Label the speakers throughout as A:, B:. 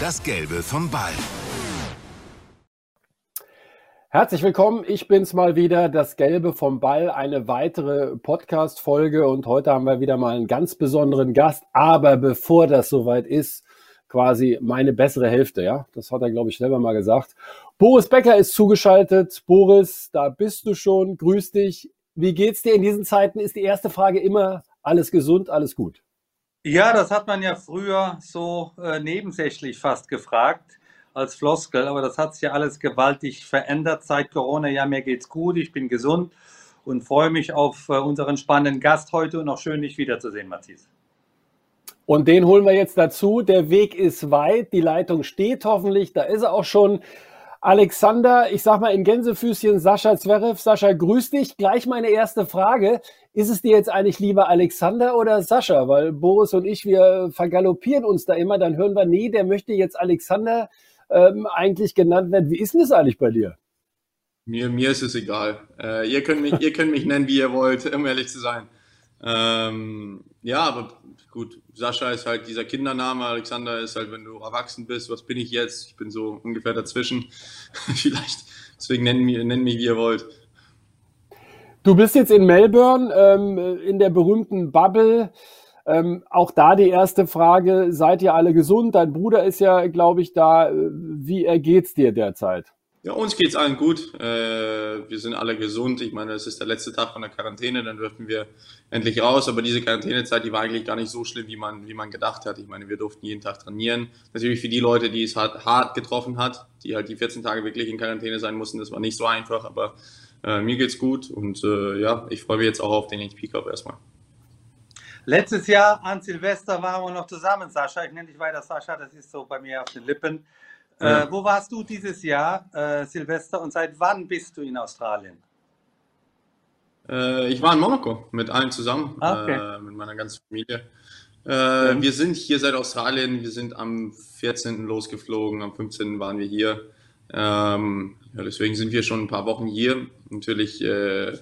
A: Das Gelbe vom Ball.
B: Herzlich willkommen, ich bin's mal wieder, das Gelbe vom Ball, eine weitere Podcast-Folge und heute haben wir wieder mal einen ganz besonderen Gast. Aber bevor das soweit ist, quasi meine bessere Hälfte, ja, das hat er, glaube ich, selber mal gesagt. Boris Becker ist zugeschaltet. Boris, da bist du schon. Grüß dich. Wie geht's dir in diesen Zeiten? Ist die erste Frage immer alles gesund, alles gut?
C: Ja, das hat man ja früher so äh, nebensächlich fast gefragt als Floskel, aber das hat sich ja alles gewaltig verändert seit Corona. Ja, mir geht's gut, ich bin gesund und freue mich auf äh, unseren spannenden Gast heute und auch schön, dich wiederzusehen, Matthias.
B: Und den holen wir jetzt dazu. Der Weg ist weit, die Leitung steht hoffentlich, da ist er auch schon. Alexander, ich sag mal in Gänsefüßchen Sascha Zverev. Sascha, grüß dich. Gleich meine erste Frage. Ist es dir jetzt eigentlich lieber Alexander oder Sascha? Weil Boris und ich, wir vergaloppieren uns da immer. Dann hören wir, nee, der möchte jetzt Alexander ähm, eigentlich genannt werden. Wie ist denn das eigentlich bei dir?
D: Mir, mir ist es egal. Äh, ihr, könnt mich, ihr könnt mich nennen, wie ihr wollt, um ehrlich zu sein. Ähm, ja, aber gut, Sascha ist halt dieser Kindername, Alexander ist halt, wenn du erwachsen bist, was bin ich jetzt? Ich bin so ungefähr dazwischen. Vielleicht, deswegen nennt mich, nennt mich, wie ihr wollt.
B: Du bist jetzt in Melbourne, ähm, in der berühmten Bubble. Ähm, auch da die erste Frage, seid ihr alle gesund? Dein Bruder ist ja, glaube ich, da. Wie ergeht's dir derzeit?
D: Ja, uns geht's allen gut. Äh, wir sind alle gesund. Ich meine, es ist der letzte Tag von der Quarantäne, dann dürfen wir endlich raus. Aber diese Quarantänezeit, die war eigentlich gar nicht so schlimm, wie man, wie man gedacht hat. Ich meine, wir durften jeden Tag trainieren. Natürlich für die Leute, die es hart, hart getroffen hat, die halt die 14 Tage wirklich in Quarantäne sein mussten, das war nicht so einfach. Aber äh, mir geht's gut und äh, ja, ich freue mich jetzt auch auf den HP Cup erstmal.
C: Letztes Jahr an Silvester waren wir noch zusammen, Sascha. Ich nenne dich weiter Sascha, das ist so bei mir auf den Lippen. Äh, wo warst du dieses Jahr, äh, Silvester, und seit wann bist du in Australien?
D: Äh, ich war in Monaco mit allen zusammen,
C: ah, okay.
D: Äh, mit meiner ganzen Familie. Mhm. Wir sind hier seit Australien, wir sind am 14. losgeflogen, am 15. waren wir hier. Ähm, ja, deswegen sind wir schon ein paar Wochen hier. Natürlich äh,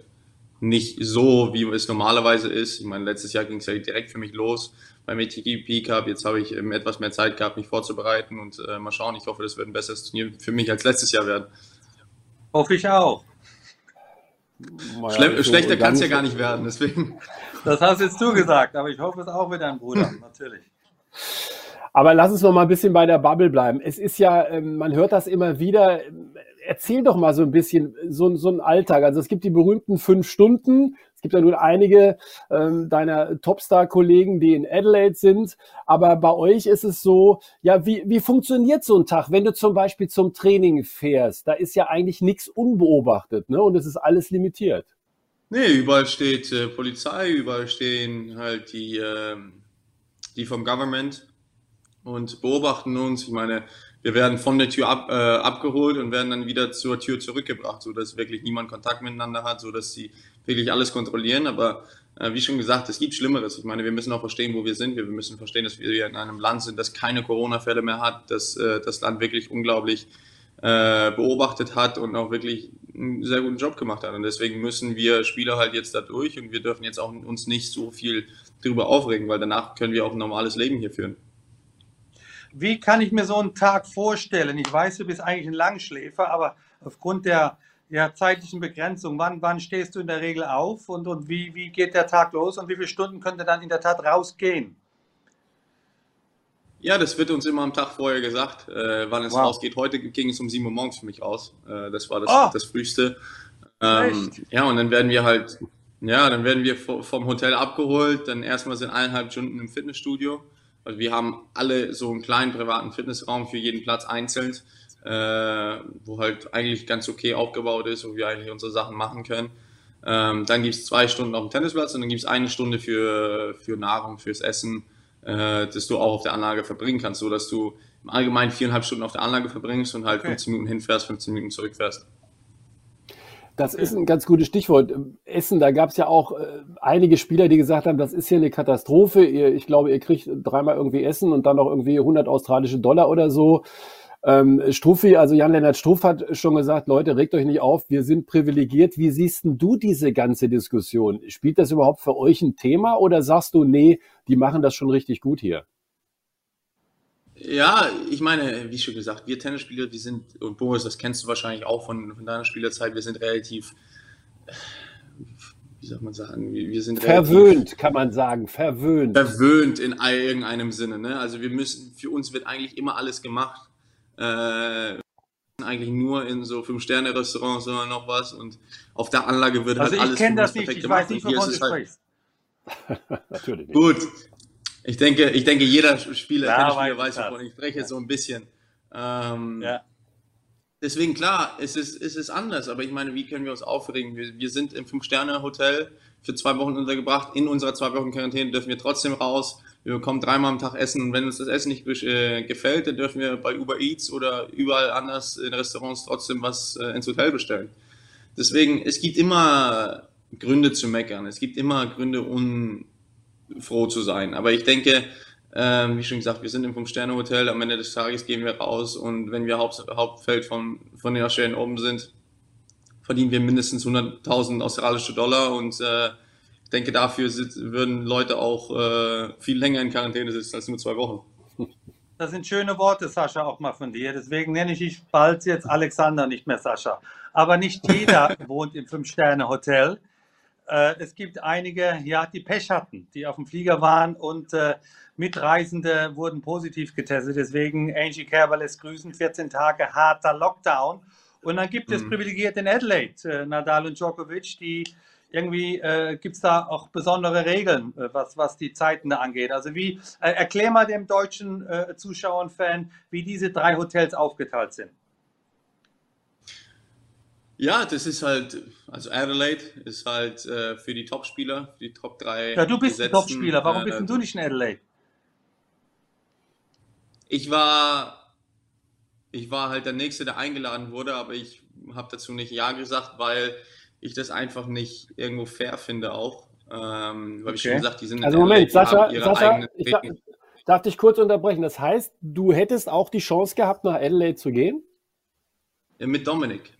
D: nicht so, wie es normalerweise ist. Ich meine, letztes Jahr ging es ja direkt für mich los beim ATP Cup. Jetzt habe ich ähm, etwas mehr Zeit gehabt, mich vorzubereiten und äh, mal schauen. Ich hoffe, das wird ein besseres Turnier für mich als letztes Jahr werden.
C: Hoffe ich auch.
D: Schle so schlechter kann es ja gar nicht werden, deswegen.
C: Das hast jetzt du gesagt, aber ich hoffe es auch mit deinem Bruder, natürlich.
B: Aber lass uns noch mal ein bisschen bei der Bubble bleiben. Es ist ja, ähm, man hört das immer wieder. Erzähl doch mal so ein bisschen so, so ein Alltag. Also es gibt die berühmten fünf Stunden. Es gibt ja nun einige ähm, deiner Topstar-Kollegen, die in Adelaide sind. Aber bei euch ist es so, ja, wie, wie funktioniert so ein Tag, wenn du zum Beispiel zum Training fährst? Da ist ja eigentlich nichts unbeobachtet, ne? Und es ist alles limitiert.
D: Nee, überall steht äh, Polizei, überall stehen halt die, äh, die vom Government und beobachten uns. Ich meine, wir werden von der Tür ab, äh, abgeholt und werden dann wieder zur Tür zurückgebracht, so dass wirklich niemand Kontakt miteinander hat, so dass sie wirklich alles kontrollieren. Aber äh, wie schon gesagt, es gibt Schlimmeres. Ich meine, wir müssen auch verstehen, wo wir sind. Wir müssen verstehen, dass wir in einem Land sind, das keine Corona-Fälle mehr hat, dass äh, das Land wirklich unglaublich äh, beobachtet hat und auch wirklich einen sehr guten Job gemacht hat. Und deswegen müssen wir Spieler halt jetzt da durch und wir dürfen jetzt auch uns nicht so viel darüber aufregen, weil danach können wir auch ein normales Leben hier führen.
C: Wie kann ich mir so einen Tag vorstellen? Ich weiß, du bist eigentlich ein Langschläfer, aber aufgrund der ja, zeitlichen Begrenzung, wann, wann stehst du in der Regel auf und, und wie, wie geht der Tag los und wie viele Stunden könnte dann in der Tat rausgehen?
D: Ja, das wird uns immer am Tag vorher gesagt, äh, wann es wow. rausgeht. Heute ging es um 7 Uhr morgens für mich aus. Äh, das war das, oh. das Frühste. Ähm, ja, und dann werden wir halt, ja, dann werden wir vom Hotel abgeholt, dann erstmal sind eineinhalb Stunden im Fitnessstudio. Also wir haben alle so einen kleinen privaten Fitnessraum für jeden Platz einzeln, äh, wo halt eigentlich ganz okay aufgebaut ist, wo wir eigentlich unsere Sachen machen können. Ähm, dann gibt es zwei Stunden auf dem Tennisplatz und dann gibt es eine Stunde für, für Nahrung, fürs Essen, äh, das du auch auf der Anlage verbringen kannst, so dass du im Allgemeinen viereinhalb Stunden auf der Anlage verbringst und halt okay. 15 Minuten hinfährst, 15 Minuten zurückfährst.
B: Das ist ein ganz gutes Stichwort. Essen, da gab es ja auch äh, einige Spieler, die gesagt haben, das ist hier eine Katastrophe. Ihr, ich glaube, ihr kriegt dreimal irgendwie Essen und dann noch irgendwie 100 australische Dollar oder so. Ähm, Struffi, also Jan-Lennart Struff hat schon gesagt, Leute, regt euch nicht auf, wir sind privilegiert. Wie siehst denn du diese ganze Diskussion? Spielt das überhaupt für euch ein Thema oder sagst du, nee, die machen das schon richtig gut hier?
D: Ja, ich meine, wie schon gesagt, wir Tennisspieler, wir sind, und Boris, das kennst du wahrscheinlich auch von, von deiner Spielerzeit, wir sind relativ, wie soll man sagen, wir sind
B: verwöhnt, kann man sagen, verwöhnt.
D: Verwöhnt in irgendeinem Sinne. Ne? Also wir müssen, für uns wird eigentlich immer alles gemacht. Äh, eigentlich nur in so Fünf-Sterne-Restaurants oder noch was und auf der Anlage wird
C: also
D: halt alles
C: ich kenne das nicht, ich weiß nicht, wovon du halt sprichst.
D: Natürlich nicht. Gut, ich denke, ich denke, jeder Spieler, ja, Tennisspieler weiß, wovon ich spreche, ja. so ein bisschen. Ähm, ja. Deswegen, klar, es ist, es ist anders, aber ich meine, wie können wir uns aufregen? Wir, wir sind im Fünf-Sterne-Hotel für zwei Wochen untergebracht. In unserer zwei Wochen Quarantäne dürfen wir trotzdem raus. Wir bekommen dreimal am Tag Essen und wenn uns das Essen nicht äh, gefällt, dann dürfen wir bei Uber Eats oder überall anders in Restaurants trotzdem was äh, ins Hotel bestellen. Deswegen, es gibt immer Gründe zu meckern. Es gibt immer Gründe, un, froh zu sein. Aber ich denke, ähm, wie schon gesagt, wir sind im Fünf-Sterne-Hotel. Am Ende des Tages gehen wir raus und wenn wir Haupt, Hauptfeld von, von den Australiern oben sind, verdienen wir mindestens 100.000 australische Dollar und äh, ich denke, dafür sit, würden Leute auch äh, viel länger in Quarantäne sitzen als nur zwei Wochen.
C: Das sind schöne Worte, Sascha, auch mal von dir. Deswegen nenne ich dich bald jetzt Alexander, nicht mehr Sascha. Aber nicht jeder wohnt im Fünf-Sterne-Hotel. Äh, es gibt einige, ja, die Pech hatten, die auf dem Flieger waren und äh, Mitreisende wurden positiv getestet. Deswegen Angie Kerber lässt grüßen, 14 Tage harter Lockdown. Und dann gibt es mhm. privilegiert in Adelaide, äh, Nadal und Djokovic, die irgendwie äh, gibt es da auch besondere Regeln, äh, was, was die Zeiten da angeht. Also wie, äh, erklär mal dem deutschen äh, Zuschauer und Fan, wie diese drei Hotels aufgeteilt sind.
D: Ja, das ist halt, also Adelaide ist halt äh, für die Topspieler, für die Top 3.
C: Ja, du bist ein Topspieler, warum bist äh, du nicht in Adelaide?
D: Ich war, ich war halt der Nächste, der eingeladen wurde, aber ich habe dazu nicht Ja gesagt, weil ich das einfach nicht irgendwo fair finde auch. Ähm, weil okay. ich schon gesagt, die sind
B: Also Moment, Sascha, Sascha ich darf, darf dich kurz unterbrechen. Das heißt, du hättest auch die Chance gehabt, nach Adelaide zu gehen?
D: Ja, mit Dominik.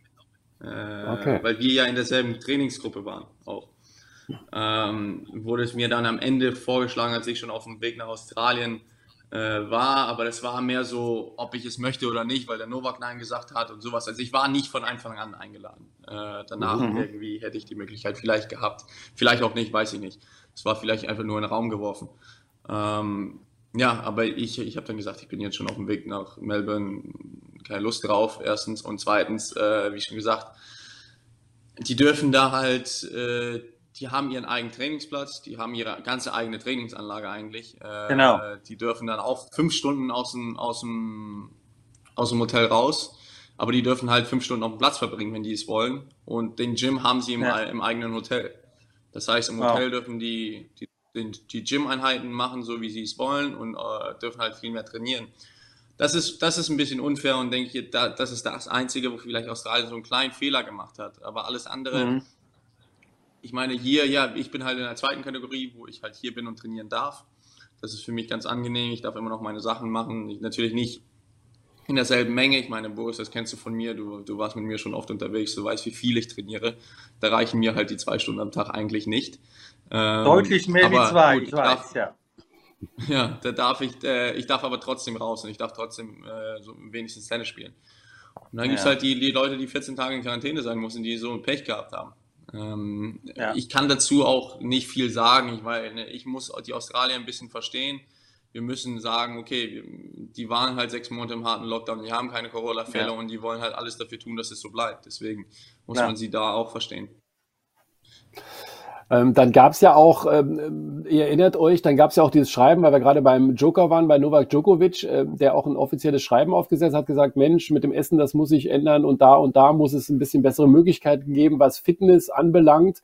D: Äh, okay. Weil wir ja in derselben Trainingsgruppe waren auch. Ähm, wurde es mir dann am Ende vorgeschlagen, als ich schon auf dem Weg nach Australien äh, war, aber das war mehr so, ob ich es möchte oder nicht, weil der Novak Nein gesagt hat und sowas. Also ich war nicht von Anfang an eingeladen. Äh, danach mhm. irgendwie hätte ich die Möglichkeit vielleicht gehabt. Vielleicht auch nicht, weiß ich nicht. Es war vielleicht einfach nur in den Raum geworfen. Ähm, ja, aber ich, ich habe dann gesagt, ich bin jetzt schon auf dem Weg nach Melbourne, keine Lust drauf, erstens. Und zweitens, äh, wie schon gesagt, die dürfen da halt, äh, die haben ihren eigenen Trainingsplatz, die haben ihre ganze eigene Trainingsanlage eigentlich. Äh, genau. Die dürfen dann auch fünf Stunden aus dem, aus, dem, aus dem Hotel raus, aber die dürfen halt fünf Stunden auf dem Platz verbringen, wenn die es wollen. Und den Gym haben sie im, ja. im eigenen Hotel. Das heißt, im Hotel wow. dürfen die, die die Gym-Einheiten machen, so wie sie es wollen und äh, dürfen halt viel mehr trainieren. Das ist, das ist ein bisschen unfair und denke ich, da, das ist das Einzige, wo vielleicht Australien so einen kleinen Fehler gemacht hat. Aber alles andere, mhm. ich meine, hier, ja, ich bin halt in der zweiten Kategorie, wo ich halt hier bin und trainieren darf. Das ist für mich ganz angenehm. Ich darf immer noch meine Sachen machen. Ich, natürlich nicht in derselben Menge. Ich meine, Boris, das kennst du von mir. Du, du warst mit mir schon oft unterwegs. Du weißt, wie viel ich trainiere. Da reichen mir halt die zwei Stunden am Tag eigentlich nicht.
C: Ähm, Deutlich mehr wie zwei, gut, ich weiß, darf, ja.
D: Ja, da darf ich, äh, ich darf aber trotzdem raus und ich darf trotzdem äh, so wenigstens Tennis spielen. Und dann ja. gibt es halt die, die Leute, die 14 Tage in Quarantäne sein müssen, die so ein Pech gehabt haben. Ähm, ja. Ich kann dazu auch nicht viel sagen, weil ne, ich muss die Australier ein bisschen verstehen. Wir müssen sagen, okay, die waren halt sechs Monate im harten Lockdown, die haben keine Corona-Fälle ja. und die wollen halt alles dafür tun, dass es so bleibt. Deswegen muss man sie da auch verstehen.
B: Ähm, dann gab es ja auch, ähm, ihr erinnert euch, dann gab es ja auch dieses Schreiben, weil wir gerade beim Joker waren, bei Novak Djokovic, äh, der auch ein offizielles Schreiben aufgesetzt hat, gesagt, Mensch, mit dem Essen, das muss sich ändern und da und da muss es ein bisschen bessere Möglichkeiten geben, was Fitness anbelangt.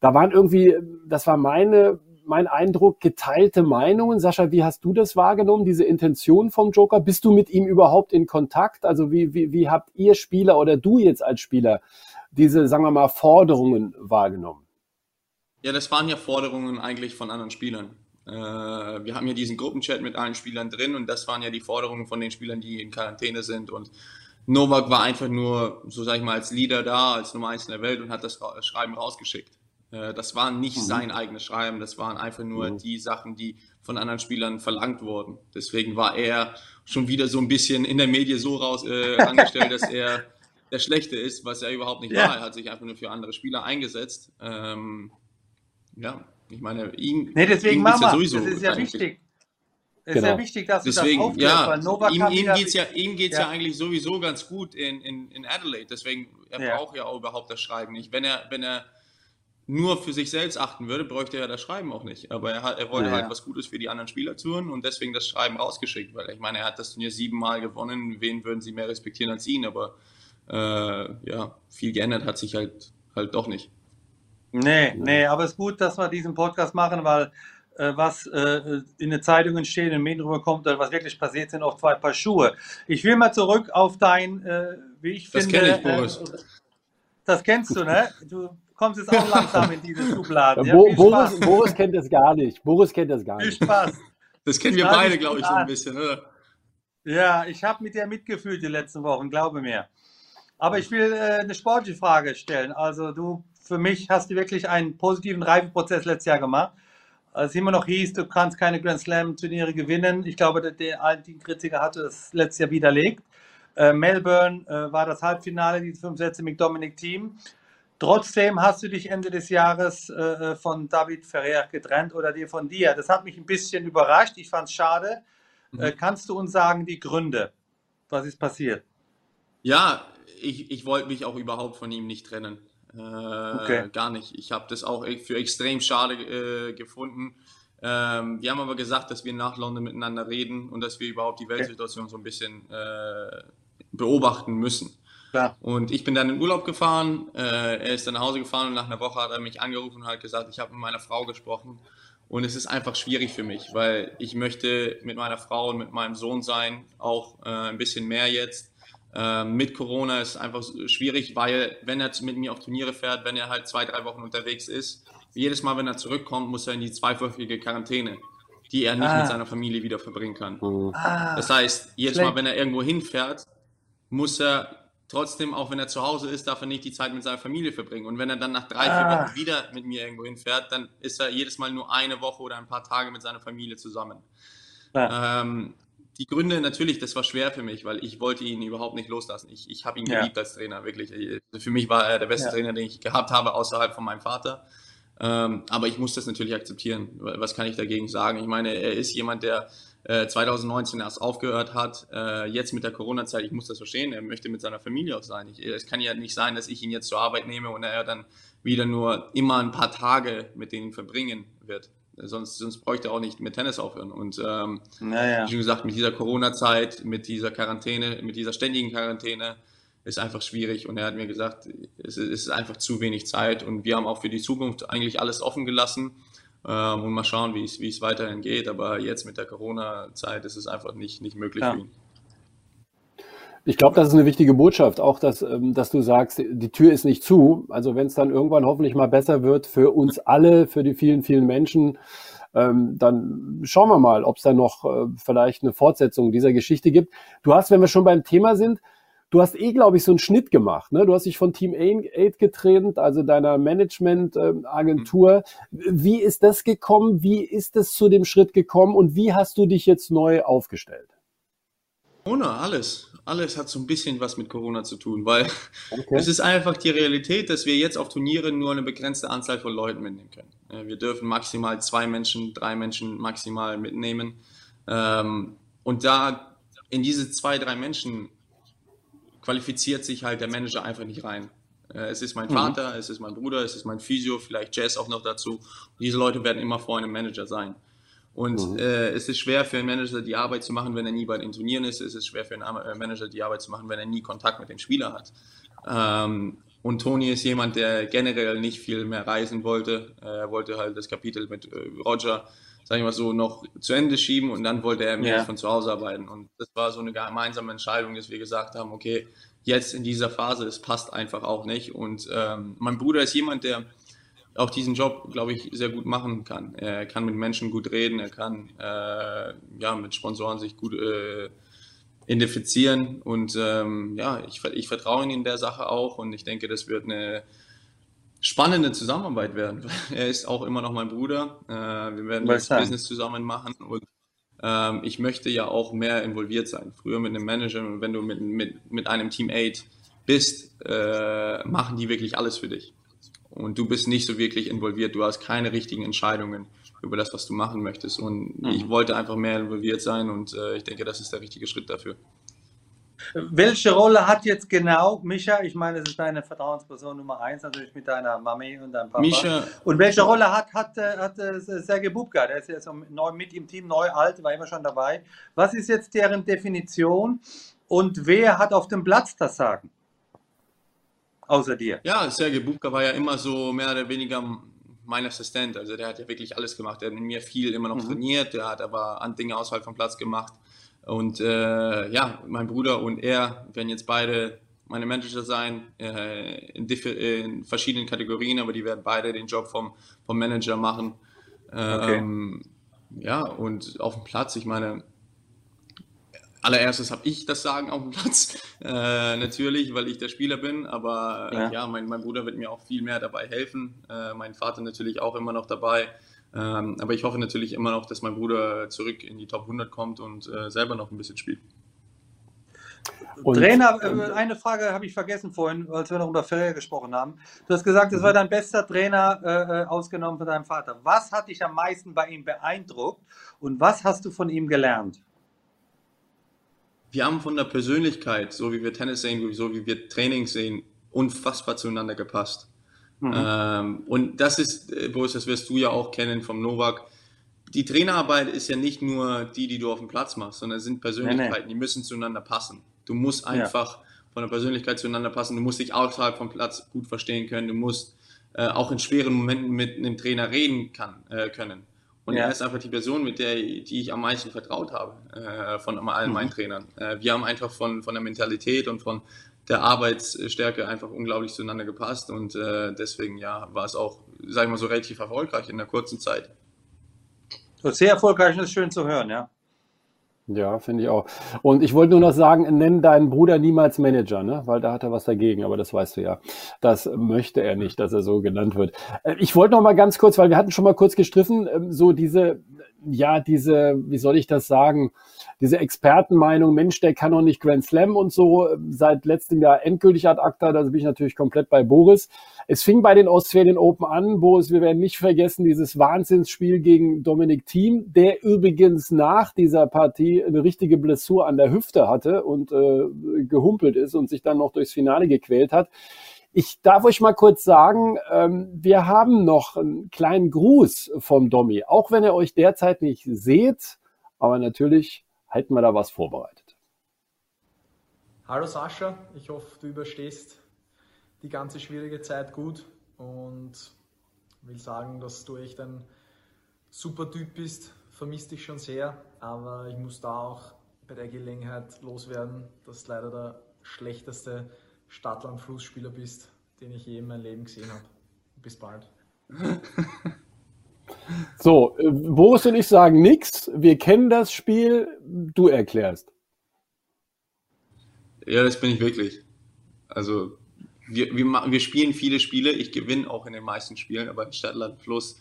B: Da waren irgendwie, das war meine, mein Eindruck, geteilte Meinungen. Sascha, wie hast du das wahrgenommen, diese Intention vom Joker? Bist du mit ihm überhaupt in Kontakt? Also wie, wie, wie habt ihr Spieler oder du jetzt als Spieler diese, sagen wir mal, Forderungen wahrgenommen?
D: Ja, das waren ja Forderungen eigentlich von anderen Spielern. Äh, wir haben ja diesen Gruppenchat mit allen Spielern drin und das waren ja die Forderungen von den Spielern, die in Quarantäne sind. Und Novak war einfach nur, so sag ich mal, als Leader da, als Nummer eins in der Welt und hat das Schreiben rausgeschickt. Äh, das war nicht mhm. sein eigenes Schreiben, das waren einfach nur mhm. die Sachen, die von anderen Spielern verlangt worden. Deswegen war er schon wieder so ein bisschen in der Medie so raus äh, angestellt, dass er der Schlechte ist, was er überhaupt nicht ja. war. Er hat sich einfach nur für andere Spieler eingesetzt. Ähm, ja, ich meine, ihm.
C: Nee, deswegen machen ja sowieso. Das ist ja wichtig. Es genau. ist ja wichtig, dass
D: Deswegen,
C: du das
D: aufklärst, ja, ihm, ihm geht es ja, ihm geht's ja. ja eigentlich sowieso ganz gut in, in, in Adelaide. Deswegen, er ja. braucht ja auch überhaupt das Schreiben nicht. Wenn er, wenn er nur für sich selbst achten würde, bräuchte er das Schreiben auch nicht. Aber er, hat, er wollte ja. halt was Gutes für die anderen Spieler tun und deswegen das Schreiben rausgeschickt, weil ich meine, er hat das Turnier siebenmal gewonnen. Wen würden sie mehr respektieren als ihn? Aber äh, ja, viel geändert hat sich halt, halt doch nicht.
C: Nee, nee, aber es ist gut, dass wir diesen Podcast machen, weil äh, was äh, in den Zeitungen steht, in den Medien rüberkommt, was wirklich passiert, sind auch zwei Paar Schuhe. Ich will mal zurück auf dein, äh, wie ich das finde. Das kenne ich, Boris. das kennst du, ne? Du kommst jetzt auch langsam in diese Schubladen.
B: Ja, Bo Boris, Boris, kennt das gar nicht. Boris kennt das gar nicht.
C: Viel Spaß.
D: Das kennen wir beide, glaube ich, so ein bisschen, oder?
C: Ja, ich habe mit dir mitgefühlt die letzten Wochen, glaube mir. Aber ich will äh, eine sportliche Frage stellen. Also du, für mich hast du wirklich einen positiven Reifeprozess letztes Jahr gemacht. Als es immer noch hieß, du kannst keine Grand Slam Turniere gewinnen. Ich glaube, der, der Kritiker hatte das letztes Jahr widerlegt. Äh, Melbourne äh, war das Halbfinale, diese fünf Sätze mit Dominic Team. Trotzdem hast du dich Ende des Jahres äh, von David Ferrer getrennt oder dir von dir. Das hat mich ein bisschen überrascht. Ich fand es schade. Mhm. Äh, kannst du uns sagen die Gründe? Was ist passiert?
D: Ja, ich, ich wollte mich auch überhaupt von ihm nicht trennen. Äh, okay. Gar nicht. Ich habe das auch für extrem schade äh, gefunden. Ähm, wir haben aber gesagt, dass wir nach London miteinander reden und dass wir überhaupt die Weltsituation okay. so ein bisschen äh, beobachten müssen. Klar. Und ich bin dann in Urlaub gefahren, äh, er ist dann nach Hause gefahren und nach einer Woche hat er mich angerufen und hat gesagt, ich habe mit meiner Frau gesprochen und es ist einfach schwierig für mich, weil ich möchte mit meiner Frau und mit meinem Sohn sein, auch äh, ein bisschen mehr jetzt. Ähm, mit Corona ist es einfach schwierig, weil wenn er mit mir auf Turniere fährt, wenn er halt zwei, drei Wochen unterwegs ist, jedes Mal, wenn er zurückkommt, muss er in die zweiwöchige Quarantäne, die er nicht ah. mit seiner Familie wieder verbringen kann. Mhm. Ah. Das heißt, jedes Mal, wenn er irgendwo hinfährt, muss er trotzdem, auch wenn er zu Hause ist, darf er nicht die Zeit mit seiner Familie verbringen. Und wenn er dann nach drei, vier ah. Wochen wieder mit mir irgendwo hinfährt, dann ist er jedes Mal nur eine Woche oder ein paar Tage mit seiner Familie zusammen. Ja. Ähm, die Gründe natürlich, das war schwer für mich, weil ich wollte ihn überhaupt nicht loslassen. Ich, ich habe ihn geliebt ja. als Trainer, wirklich. Für mich war er der beste ja. Trainer, den ich gehabt habe, außerhalb von meinem Vater. Ähm, aber ich muss das natürlich akzeptieren. Was kann ich dagegen sagen? Ich meine, er ist jemand, der äh, 2019 erst aufgehört hat, äh, jetzt mit der Corona-Zeit, ich muss das verstehen, er möchte mit seiner Familie auch sein. Ich, es kann ja nicht sein, dass ich ihn jetzt zur Arbeit nehme und er dann wieder nur immer ein paar Tage mit denen verbringen wird. Sonst, sonst bräuchte er auch nicht mit Tennis aufhören. Und ähm, naja. wie schon gesagt, mit dieser Corona-Zeit, mit dieser Quarantäne, mit dieser ständigen Quarantäne, ist einfach schwierig. Und er hat mir gesagt, es ist einfach zu wenig Zeit. Und wir haben auch für die Zukunft eigentlich alles offen gelassen. Ähm, und mal schauen, wie es, wie es weiterhin geht. Aber jetzt mit der Corona-Zeit ist es einfach nicht, nicht möglich ja. für ihn.
B: Ich glaube, das ist eine wichtige Botschaft, auch dass, ähm, dass du sagst, die Tür ist nicht zu. Also wenn es dann irgendwann hoffentlich mal besser wird für uns alle, für die vielen, vielen Menschen, ähm, dann schauen wir mal, ob es da noch äh, vielleicht eine Fortsetzung dieser Geschichte gibt. Du hast, wenn wir schon beim Thema sind, du hast eh, glaube ich, so einen Schnitt gemacht. Ne? Du hast dich von Team 8 getrennt, also deiner Management-Agentur. Ähm, wie ist das gekommen? Wie ist es zu dem Schritt gekommen und wie hast du dich jetzt neu aufgestellt?
D: Ohne alles alles hat so ein bisschen was mit Corona zu tun, weil okay. es ist einfach die Realität, dass wir jetzt auf Turnieren nur eine begrenzte Anzahl von Leuten mitnehmen können. Wir dürfen maximal zwei Menschen, drei Menschen maximal mitnehmen. Ähm, und da in diese zwei, drei Menschen qualifiziert sich halt der Manager einfach nicht rein. Äh, es ist mein mhm. Vater, mhm. es ist mein Bruder, es ist mein Physio, vielleicht Jazz auch noch dazu. Und diese Leute werden immer vor einem Manager sein. Und mhm. äh, es ist schwer für einen Manager die Arbeit zu machen, wenn er nie bei den Turnieren ist. Es ist schwer für einen äh, Manager die Arbeit zu machen, wenn er nie Kontakt mit dem Spieler hat. Ähm, und Toni ist jemand, der generell nicht viel mehr reisen wollte. Er wollte halt das Kapitel mit äh, Roger, sag ich mal so, noch zu Ende schieben und dann wollte er mit ja. von zu Hause arbeiten. Und das war so eine gemeinsame Entscheidung, dass wir gesagt haben, okay, jetzt in dieser Phase, es passt einfach auch nicht. Und ähm, mein Bruder ist jemand, der auch diesen Job, glaube ich, sehr gut machen kann. Er kann mit Menschen gut reden, er kann äh, ja, mit Sponsoren sich gut äh, identifizieren und ähm, ja, ich, ich vertraue ihm in der Sache auch und ich denke, das wird eine, spannende Zusammenarbeit werden. Er ist auch immer noch mein Bruder. Äh, wir werden das Business zusammen machen und ähm, ich möchte ja auch mehr involviert sein. Früher mit einem Manager und wenn du mit, mit, mit einem Team 8 bist, äh, machen die wirklich alles für dich. Und du bist nicht so wirklich involviert. Du hast keine richtigen Entscheidungen über das, was du machen möchtest. Und mhm. ich wollte einfach mehr involviert sein und äh, ich denke, das ist der richtige Schritt dafür.
C: Welche Rolle hat jetzt genau Micha? Ich meine, es ist deine Vertrauensperson Nummer eins, natürlich mit deiner Mami und deinem Papa. Misha, und welche Rolle hat, hat, hat, hat Sergei Bubka? Der ist jetzt neu, mit im Team neu alt, war immer schon dabei. Was ist jetzt deren Definition und wer hat auf dem Platz das Sagen? Außer dir.
D: Ja, Sergei Bubka war ja immer so mehr oder weniger mein Assistent. Also der hat ja wirklich alles gemacht. Der hat mit mir viel immer noch mhm. trainiert, der hat aber an Dinge außerhalb vom Platz gemacht. Und äh, ja, mein Bruder und er werden jetzt beide meine Manager sein äh, in, in, verschiedenen Kategorien, aber die werden beide den Job vom, vom Manager machen. Ähm, okay. Ja, und auf dem Platz, ich meine, allererstes habe ich das Sagen auf dem Platz, äh, natürlich, weil ich der Spieler bin, aber ja, ja mein, mein, Bruder wird mir auch viel mehr dabei helfen, äh, mein Vater natürlich auch immer noch dabei. Ähm, aber ich hoffe natürlich immer noch, dass mein Bruder zurück in die Top 100 kommt und äh, selber noch ein bisschen spielt.
C: Und, Trainer, äh, eine Frage habe ich vergessen vorhin, als wir noch über Ferrer gesprochen haben. Du hast gesagt, es war dein bester Trainer, äh, äh, ausgenommen von deinem Vater. Was hat dich am meisten bei ihm beeindruckt und was hast du von ihm gelernt?
D: Wir haben von der Persönlichkeit, so wie wir Tennis sehen, so wie wir Training sehen, unfassbar zueinander gepasst. Mhm. Ähm, und das ist, äh, Boris, das wirst du ja auch kennen vom Novak. Die Trainerarbeit ist ja nicht nur die, die du auf dem Platz machst, sondern es sind Persönlichkeiten, nee, nee. die müssen zueinander passen. Du musst einfach ja. von der Persönlichkeit zueinander passen. Du musst dich außerhalb vom Platz gut verstehen können. Du musst äh, auch in schweren Momenten mit einem Trainer reden kann, äh, können. Und ja. er ist einfach die Person, mit der die ich am meisten vertraut habe, äh, von allen mhm. meinen Trainern. Äh, wir haben einfach von, von der Mentalität und von der Arbeitsstärke einfach unglaublich zueinander gepasst und äh, deswegen ja war es auch, sagen wir mal so, relativ erfolgreich in der kurzen Zeit.
C: Sehr erfolgreich und ist schön zu hören, ja.
B: Ja, finde ich auch. Und ich wollte nur noch sagen, nenn deinen Bruder niemals Manager, ne? Weil da hat er was dagegen, aber das weißt du ja. Das möchte er nicht, dass er so genannt wird. Äh, ich wollte noch mal ganz kurz, weil wir hatten schon mal kurz gestriffen, ähm, so diese, ja, diese, wie soll ich das sagen? diese Expertenmeinung, Mensch, der kann doch nicht Grand Slam und so, seit letztem Jahr endgültig ad acta, da bin ich natürlich komplett bei Boris. Es fing bei den Australian Open an, Boris, wir werden nicht vergessen, dieses Wahnsinnsspiel gegen Dominic Thiem, der übrigens nach dieser Partie eine richtige Blessur an der Hüfte hatte und äh, gehumpelt ist und sich dann noch durchs Finale gequält hat. Ich darf euch mal kurz sagen, ähm, wir haben noch einen kleinen Gruß vom Domi, auch wenn ihr euch derzeit nicht seht, aber natürlich halten wir da was vorbereitet.
A: Hallo Sascha, ich hoffe, du überstehst die ganze schwierige Zeit gut und will sagen, dass du echt ein super Typ bist. Vermisst dich schon sehr, aber ich muss da auch bei der Gelegenheit loswerden, dass leider der schlechteste Stadtland-Flussspieler bist, den ich je in meinem Leben gesehen habe. Bis bald.
B: So, äh, Boris und ich sagen nichts. Wir kennen das Spiel. Du erklärst.
D: Ja, das bin ich wirklich. Also, wir, wir, wir spielen viele Spiele. Ich gewinne auch in den meisten Spielen, aber in Stadtland Fluss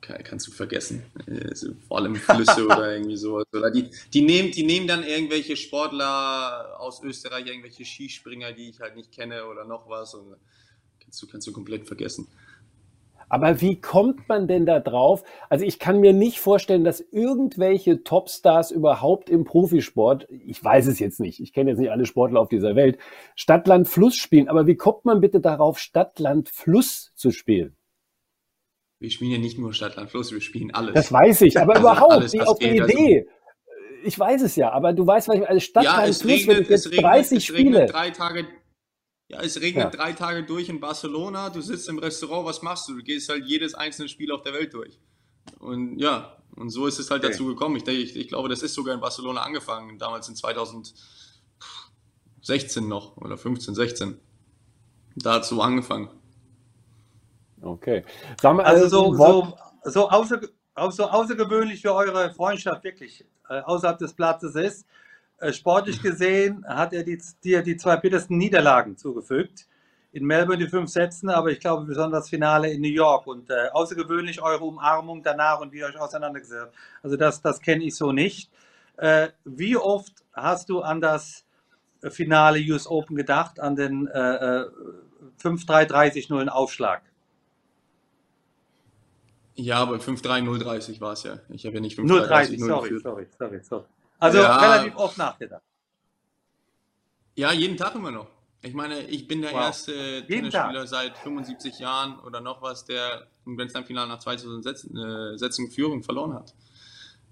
D: kannst du vergessen. Also, vor allem Flüsse oder irgendwie sowas. Oder die, die, nehmen, die nehmen dann irgendwelche Sportler aus Österreich, irgendwelche Skispringer, die ich halt nicht kenne oder noch was. Und kannst du, kannst du komplett vergessen.
B: Aber wie kommt man denn da drauf? Also ich kann mir nicht vorstellen, dass irgendwelche Topstars überhaupt im Profisport, ich weiß es jetzt nicht, ich kenne jetzt nicht alle Sportler auf dieser Welt, Stadtland Fluss spielen. Aber wie kommt man bitte darauf, Stadtland Fluss zu spielen?
D: Wir spielen ja nicht nur Stadtland Fluss, wir spielen alles.
B: Das weiß ich, aber also überhaupt, alles, die, auf die Idee. Also ich weiß es ja, aber du weißt, was ich meine. Also Stadtland ja, Fluss, regnet, wenn ich jetzt regnet, 30 Spiele.
D: drei Tage ja, es regnet ja. drei Tage durch in Barcelona, du sitzt im Restaurant, was machst du? Du gehst halt jedes einzelne Spiel auf der Welt durch. Und ja, und so ist es halt okay. dazu gekommen. Ich, ich, ich glaube, das ist sogar in Barcelona angefangen, damals in 2016 noch oder 15, 16. Da hat es so angefangen.
B: Okay.
C: Mal, also so, so, so, außer, so außergewöhnlich wie eure Freundschaft wirklich äh, außerhalb des Platzes ist, äh, sportlich gesehen hat er die, dir die zwei bittersten Niederlagen zugefügt. in Melbourne die fünf Sätzen, aber ich glaube besonders das Finale in New York und äh, außergewöhnlich eure Umarmung danach und wie ihr euch auseinandergesetzt habt. Also das, das kenne ich so nicht. Äh, wie oft hast du an das Finale US Open gedacht, an den äh, 5-3-30-0 Aufschlag?
D: Ja, aber 5-3-0-30 war es ja. Ich habe ja nicht
C: 5-3-30, sorry, sorry, sorry, sorry. Also ja, relativ oft nachgedacht.
D: Ja, jeden Tag immer noch. Ich meine, ich bin der wow. erste Tennisspieler seit 75 Jahren oder noch was, der im Grand Slam-Finale nach 2000 Sätzen, äh, Sätzen Führung verloren hat.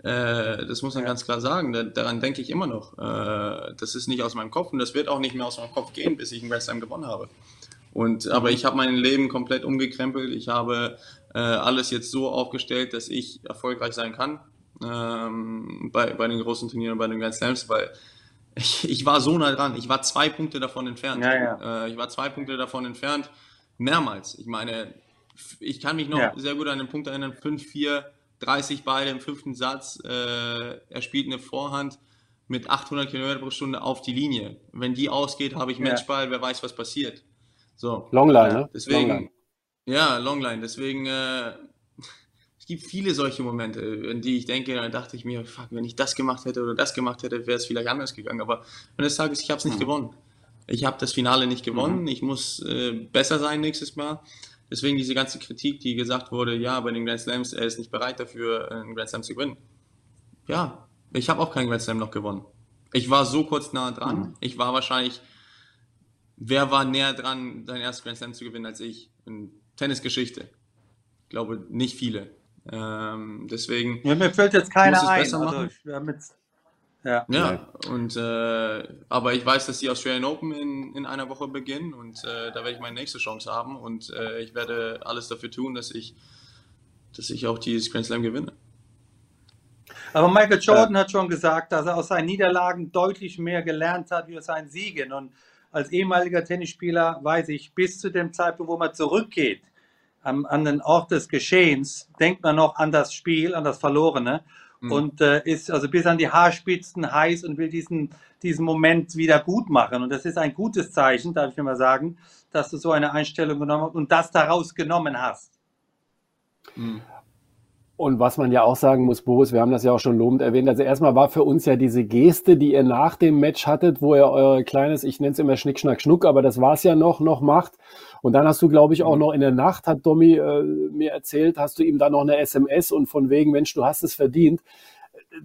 D: Äh, das muss man ja. ganz klar sagen. Da, daran denke ich immer noch. Äh, das ist nicht aus meinem Kopf und das wird auch nicht mehr aus meinem Kopf gehen, bis ich einen Grand Slam gewonnen habe. Und, aber ich habe mein Leben komplett umgekrempelt. Ich habe äh, alles jetzt so aufgestellt, dass ich erfolgreich sein kann ähm, bei, bei den großen Turnieren, bei den Grand Slams, weil ich, ich war so nah dran. Ich war zwei Punkte davon entfernt. Ja, ja. Äh, ich war zwei Punkte davon entfernt, mehrmals. Ich meine, ich kann mich noch ja. sehr gut an den Punkt erinnern, 5-4, 30 Beide im fünften Satz. Äh, er spielt eine Vorhand mit 800 Kilometer pro Stunde auf die Linie. Wenn die ausgeht, habe ich Matchball, wer weiß, was passiert. So.
B: Longline, ne?
D: Deswegen, Longline. Ja, Longline. Deswegen, äh, es gibt viele solche Momente, in die ich denke, dann dachte ich mir, fuck, wenn ich das gemacht hätte oder das gemacht hätte, wäre es vielleicht anders gegangen. Aber wenn des Tages, ich habe es nicht mhm. gewonnen. Ich habe das Finale nicht gewonnen. Mhm. Ich muss äh, besser sein nächstes Mal. Deswegen diese ganze Kritik, die gesagt wurde, ja, bei den Grand Slams, er ist nicht bereit dafür, einen Grand Slam zu gewinnen. Ja, ich habe auch keinen Grand Slam noch gewonnen. Ich war so kurz nah dran. Mhm. Ich war wahrscheinlich, wer war näher dran, seinen ersten Grand Slam zu gewinnen als ich? In Tennisgeschichte. Ich glaube, nicht viele. Ähm, deswegen.
C: Ja, mir fällt jetzt keiner ein. Also ich,
D: ja, ja. und äh, aber ich weiß, dass die Australian Open in, in einer Woche beginnen und äh, da werde ich meine nächste Chance haben und äh, ich werde alles dafür tun, dass ich, dass ich auch dieses Grand Slam gewinne.
C: Aber Michael Jordan hat schon gesagt, dass er aus seinen Niederlagen deutlich mehr gelernt hat wie aus seinen Siegen. Und als ehemaliger Tennisspieler weiß ich, bis zu dem Zeitpunkt, wo man zurückgeht an, an den Ort des Geschehens, denkt man noch an das Spiel, an das Verlorene mhm. und äh, ist also bis an die Haarspitzen heiß und will diesen, diesen Moment wieder gut machen. Und das ist ein gutes Zeichen, darf ich mir mal sagen, dass du so eine Einstellung genommen hast und das daraus genommen hast.
B: Mhm. Und was man ja auch sagen muss, Boris, wir haben das ja auch schon lobend erwähnt. Also erstmal war für uns ja diese Geste, die ihr nach dem Match hattet, wo ihr euer kleines, ich nenne es immer Schnick, Schnack, Schnuck, aber das war es ja noch, noch macht. Und dann hast du, glaube ich, auch mhm. noch in der Nacht, hat Domi äh, mir erzählt, hast du ihm dann noch eine SMS und von wegen, Mensch, du hast es verdient.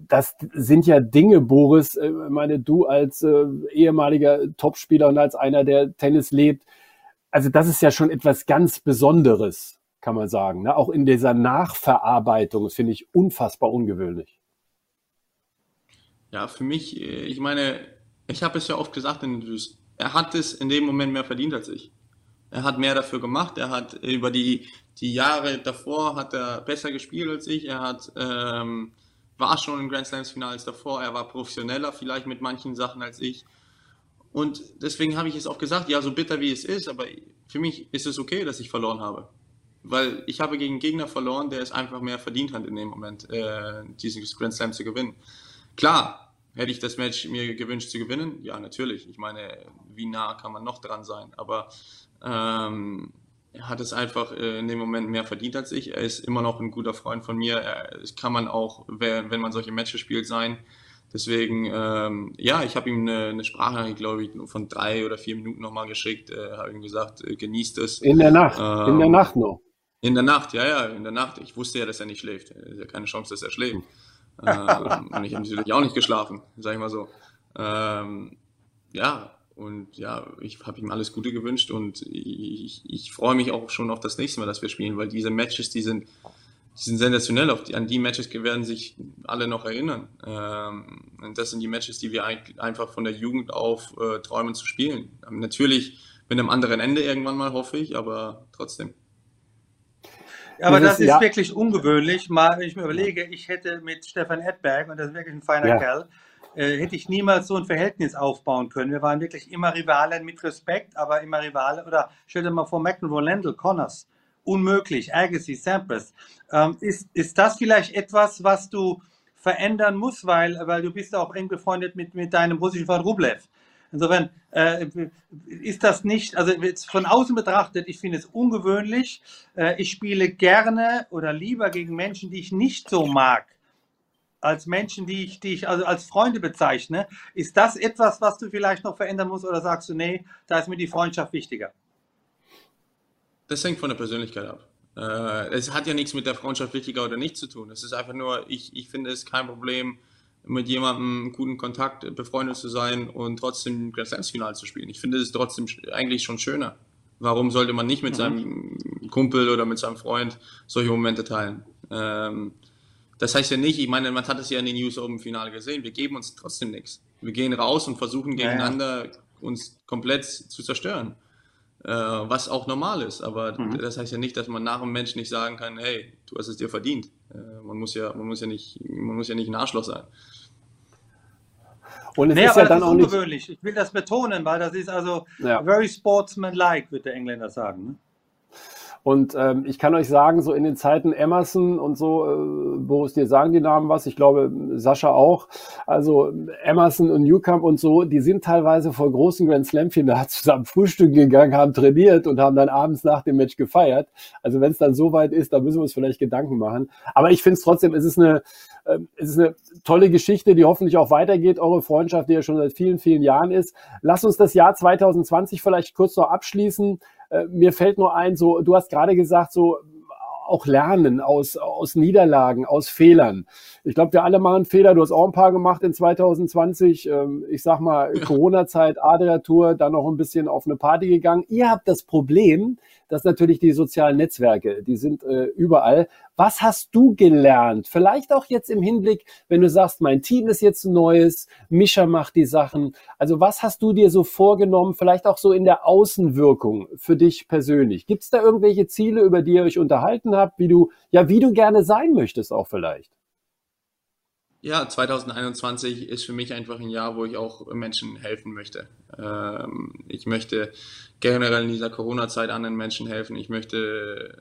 B: Das sind ja Dinge, Boris, äh, meine, du als äh, ehemaliger Topspieler und als einer, der Tennis lebt. Also das ist ja schon etwas ganz Besonderes kann man sagen. Ne? Auch in dieser Nachverarbeitung, finde ich unfassbar ungewöhnlich.
D: Ja, für mich, äh, ich meine, ich habe es ja oft gesagt in Interviews, er hat es in dem Moment mehr verdient als ich. Er hat mehr dafür gemacht, er hat über die, die Jahre davor hat er besser gespielt als ich, er hat, ähm, war schon in Grand Slams Finals davor, er war professioneller vielleicht mit manchen Sachen als ich. Und deswegen habe ich es auch gesagt, ja, so bitter wie es ist, aber für mich ist es okay, dass ich verloren habe weil ich habe gegen einen Gegner verloren, der es einfach mehr verdient hat in dem Moment, äh, diesen Grand Slam zu gewinnen. Klar, hätte ich das Match mir gewünscht zu gewinnen, ja, natürlich. Ich meine, wie nah kann man noch dran sein? Aber ähm, er hat es einfach äh, in dem Moment mehr verdient als ich. Er ist immer noch ein guter Freund von mir. Er, kann man auch, wenn man solche Matches spielt, sein. Deswegen, ähm, ja, ich habe ihm eine, eine Sprache, glaube ich, von drei oder vier Minuten nochmal geschickt. Äh, habe ihm gesagt, äh, genießt es.
B: In der Nacht, ähm, in der Nacht noch.
D: In der Nacht, ja, ja, in der Nacht. Ich wusste ja, dass er nicht schläft. Es ist ja keine Chance, dass er schläft. ähm, und ich habe natürlich auch nicht geschlafen, sag ich mal so. Ähm, ja, und ja, ich habe ihm alles Gute gewünscht und ich, ich freue mich auch schon auf das nächste Mal, dass wir spielen, weil diese Matches, die sind, die sind sensationell. Auf die, an die Matches werden sich alle noch erinnern. Ähm, und das sind die Matches, die wir einfach von der Jugend auf äh, träumen zu spielen. Natürlich mit einem anderen Ende irgendwann mal, hoffe ich, aber trotzdem.
C: Aber das ist ja. wirklich ungewöhnlich. Mal, wenn ich mir überlege, ich hätte mit Stefan Edberg, und das ist wirklich ein feiner ja. Kerl, äh, hätte ich niemals so ein Verhältnis aufbauen können. Wir waren wirklich immer Rivalen mit Respekt, aber immer Rivalen. Oder stell dir mal vor, McEnroe, Landell, Connors. Unmöglich. Agassi, Sampras. Ähm, ist, ist das vielleicht etwas, was du verändern musst, weil, weil du bist auch eng befreundet mit, mit deinem russischen Freund Rublev. Insofern äh, ist das nicht, also von außen betrachtet, ich finde es ungewöhnlich. Äh, ich spiele gerne oder lieber gegen Menschen, die ich nicht so mag als Menschen, die ich, die ich also als Freunde bezeichne. Ist das etwas, was du vielleicht noch verändern musst oder sagst du, nee, da ist mir die Freundschaft wichtiger?
D: Das hängt von der Persönlichkeit ab. Äh, es hat ja nichts mit der Freundschaft wichtiger oder nicht zu tun. Es ist einfach nur, ich, ich finde es kein Problem, mit jemandem guten Kontakt befreundet zu sein und trotzdem Grand Slams Final zu spielen. Ich finde es trotzdem eigentlich schon schöner. Warum sollte man nicht mit mhm. seinem Kumpel oder mit seinem Freund solche Momente teilen? Ähm, das heißt ja nicht, ich meine, man hat es ja in den News Open Finale gesehen, wir geben uns trotzdem nichts. Wir gehen raus und versuchen gegeneinander ja, ja. uns komplett zu zerstören. Äh, was auch normal ist, aber mhm. das heißt ja nicht, dass man nach einem Menschen nicht sagen kann, hey, du hast es dir verdient. Äh, man muss ja, man muss ja nicht, man muss ja nicht ein Arschloch sein.
C: Und es nee, ist ja dann ist auch ungewöhnlich. Nicht... Ich will das betonen, weil das ist also ja. very sportsmanlike, würde der Engländer sagen.
B: Und ähm, ich kann euch sagen, so in den Zeiten Emerson und so, äh, Boris, dir sagen die Namen was, ich glaube Sascha auch. Also Emerson und Newcomb und so, die sind teilweise vor großen Grand Slam Finals zusammen frühstücken gegangen, haben trainiert und haben dann abends nach dem Match gefeiert. Also wenn es dann so weit ist, da müssen wir uns vielleicht Gedanken machen. Aber ich finde es trotzdem, es ist eine äh, es ist eine tolle Geschichte, die hoffentlich auch weitergeht, eure Freundschaft, die ja schon seit vielen, vielen Jahren ist. Lass uns das Jahr 2020 vielleicht kurz noch abschließen. Äh, mir fällt nur ein, so, du hast gerade gesagt, so auch lernen aus, aus Niederlagen, aus Fehlern. Ich glaube, wir alle machen Fehler. Du hast auch ein paar gemacht in 2020. Ähm, ich sag mal, Corona-Zeit, Adria-Tour, dann noch ein bisschen auf eine Party gegangen. Ihr habt das Problem, dass natürlich die sozialen Netzwerke, die sind äh, überall. Was hast du gelernt? Vielleicht auch jetzt im Hinblick, wenn du sagst, mein Team ist jetzt ein neues, Mischa macht die Sachen. Also was hast du dir so vorgenommen, vielleicht auch so in der Außenwirkung für dich persönlich? Gibt es da irgendwelche Ziele, über die ihr euch unterhalten habt, wie du, ja, wie du gerne sein möchtest auch vielleicht?
D: Ja, 2021 ist für mich einfach ein Jahr, wo ich auch Menschen helfen möchte. Ähm, ich möchte generell in dieser Corona-Zeit anderen Menschen helfen. Ich möchte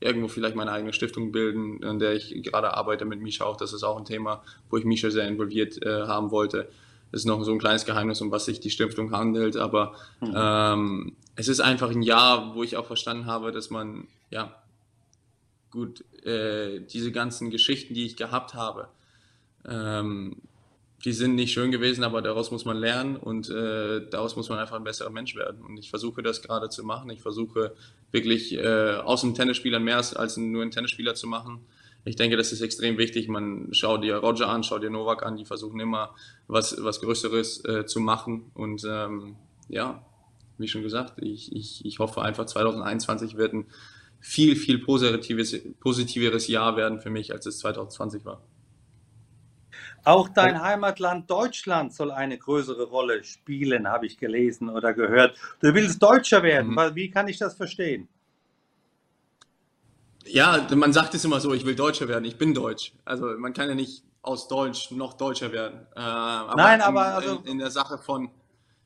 D: äh, irgendwo vielleicht meine eigene Stiftung bilden, an der ich gerade arbeite mit Misha auch. Das ist auch ein Thema, wo ich Misha sehr involviert äh, haben wollte. Das ist noch so ein kleines Geheimnis, um was sich die Stiftung handelt. Aber mhm. ähm, es ist einfach ein Jahr, wo ich auch verstanden habe, dass man, ja, gut, äh, diese ganzen Geschichten, die ich gehabt habe, ähm, die sind nicht schön gewesen, aber daraus muss man lernen und äh, daraus muss man einfach ein besserer Mensch werden. Und ich versuche das gerade zu machen. Ich versuche wirklich äh, aus einem Tennisspieler mehr als nur einen Tennisspieler zu machen. Ich denke, das ist extrem wichtig. Man schaut dir Roger an, schaut dir Novak an, die versuchen immer was, was Größeres äh, zu machen. Und ähm, ja, wie schon gesagt, ich, ich, ich hoffe einfach 2021 wird ein viel, viel positives, positiveres Jahr werden für mich, als es 2020 war.
C: Auch dein Heimatland Deutschland soll eine größere Rolle spielen, habe ich gelesen oder gehört. Du willst Deutscher werden. Mhm. Wie kann ich das verstehen?
D: Ja, man sagt es immer so, ich will Deutscher werden. Ich bin Deutsch. Also man kann ja nicht aus Deutsch noch Deutscher werden.
C: Äh, aber Nein, aber in, also
D: in, in, der Sache von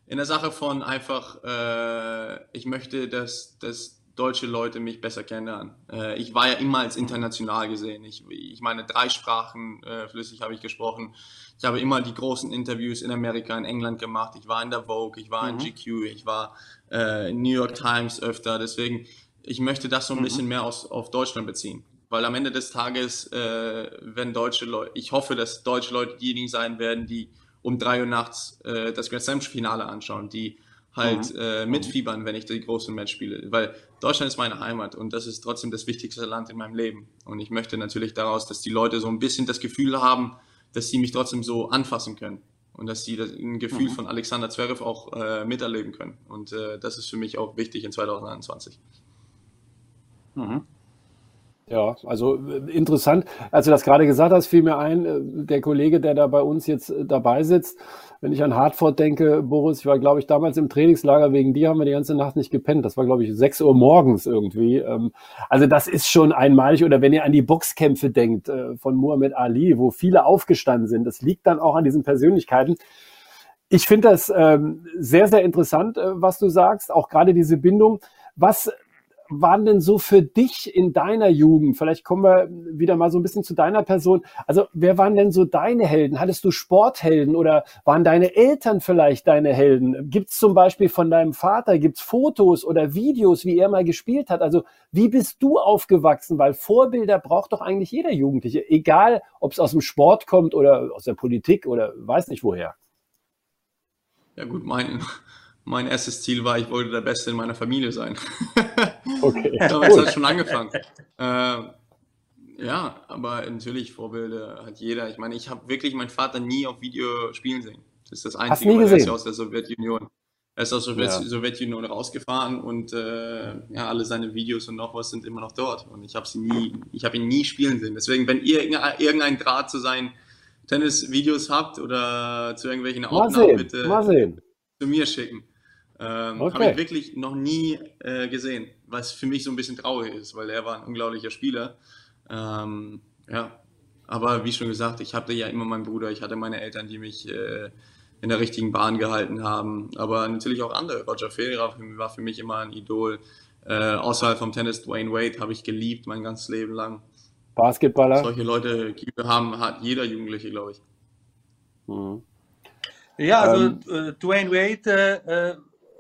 D: in der Sache von einfach, äh, ich möchte, dass, dass deutsche Leute mich besser kennenlernen. Äh, ich war ja immer als international gesehen. Ich, ich meine, drei Sprachen äh, flüssig habe ich gesprochen. Ich habe immer die großen Interviews in Amerika, in England gemacht. Ich war in der Vogue, ich war mhm. in GQ, ich war äh, in New York Times öfter. Deswegen, ich möchte das so ein mhm. bisschen mehr aus, auf Deutschland beziehen. Weil am Ende des Tages, äh, wenn deutsche Leute, ich hoffe, dass deutsche Leute diejenigen sein werden, die um drei Uhr nachts äh, das Grand Slam Finale anschauen, die halt mhm. äh, mitfiebern, wenn ich die großen Match spiele. Weil Deutschland ist meine Heimat und das ist trotzdem das wichtigste Land in meinem Leben. Und ich möchte natürlich daraus, dass die Leute so ein bisschen das Gefühl haben, dass sie mich trotzdem so anfassen können. Und dass sie ein Gefühl mhm. von Alexander Zverev auch äh, miterleben können. Und äh, das ist für mich auch wichtig in 2021.
B: Mhm. Ja, also äh, interessant. Als du das gerade gesagt hast, fiel mir ein, äh, der Kollege, der da bei uns jetzt äh, dabei sitzt, wenn ich an Hartford denke, Boris, ich war, glaube ich, damals im Trainingslager, wegen dir haben wir die ganze Nacht nicht gepennt. Das war, glaube ich, 6 Uhr morgens irgendwie. Ähm, also das ist schon einmalig. Oder wenn ihr an die Boxkämpfe denkt von Muhammad Ali, wo viele aufgestanden sind, das liegt dann auch an diesen Persönlichkeiten. Ich finde das ähm, sehr, sehr interessant, was du sagst, auch gerade diese Bindung. Was waren denn so für dich in deiner Jugend? Vielleicht kommen wir wieder mal so ein bisschen zu deiner Person. Also wer waren denn so deine Helden? Hattest du Sporthelden oder waren deine Eltern vielleicht deine Helden? Gibt es zum Beispiel von deinem Vater, gibt es Fotos oder Videos, wie er mal gespielt hat? Also wie bist du aufgewachsen? Weil Vorbilder braucht doch eigentlich jeder Jugendliche, egal ob es aus dem Sport kommt oder aus der Politik oder weiß nicht woher.
D: Ja gut, mein, mein erstes Ziel war, ich wollte der Beste in meiner Familie sein.
B: Okay.
D: Damals hat schon angefangen. Äh, ja, aber natürlich Vorbilder hat jeder. Ich meine, ich habe wirklich meinen Vater nie auf Video spielen sehen. Das ist das Einzige,
B: nie
D: weil er ist
B: gesehen?
D: ja aus der Sowjetunion. Er ist aus der Sowjet
B: Ja.
D: Sowjetunion rausgefahren und äh, ja, alle seine Videos und noch was sind immer noch dort. Und ich habe sie nie, ich habe ihn nie spielen sehen. Deswegen, wenn ihr irgendein- irgendein Draht zu seinen Tennisvideos habt oder zu irgendwelchen Aufnahmen, bitte zu mir schicken. Ähm,
B: Okay.
D: Habe ich wirklich noch nie äh, gesehen, was für mich so ein bisschen traurig ist, weil er war ein unglaublicher Spieler. Ähm, ja, aber wie schon gesagt, ich hatte ja immer meinen Bruder, ich hatte meine Eltern, die mich äh, in der richtigen Bahn gehalten haben, aber natürlich auch andere. Roger Federer war für mich immer ein Idol. Äh, außerhalb vom Tennis, Dwayne Wade habe ich geliebt mein ganzes Leben lang.
B: Basketballer.
D: Solche Leute haben hat jeder Jugendliche, glaube ich.
B: Mhm.
C: Ja, also
B: Ähm,
C: äh, Dwayne Wade äh, äh,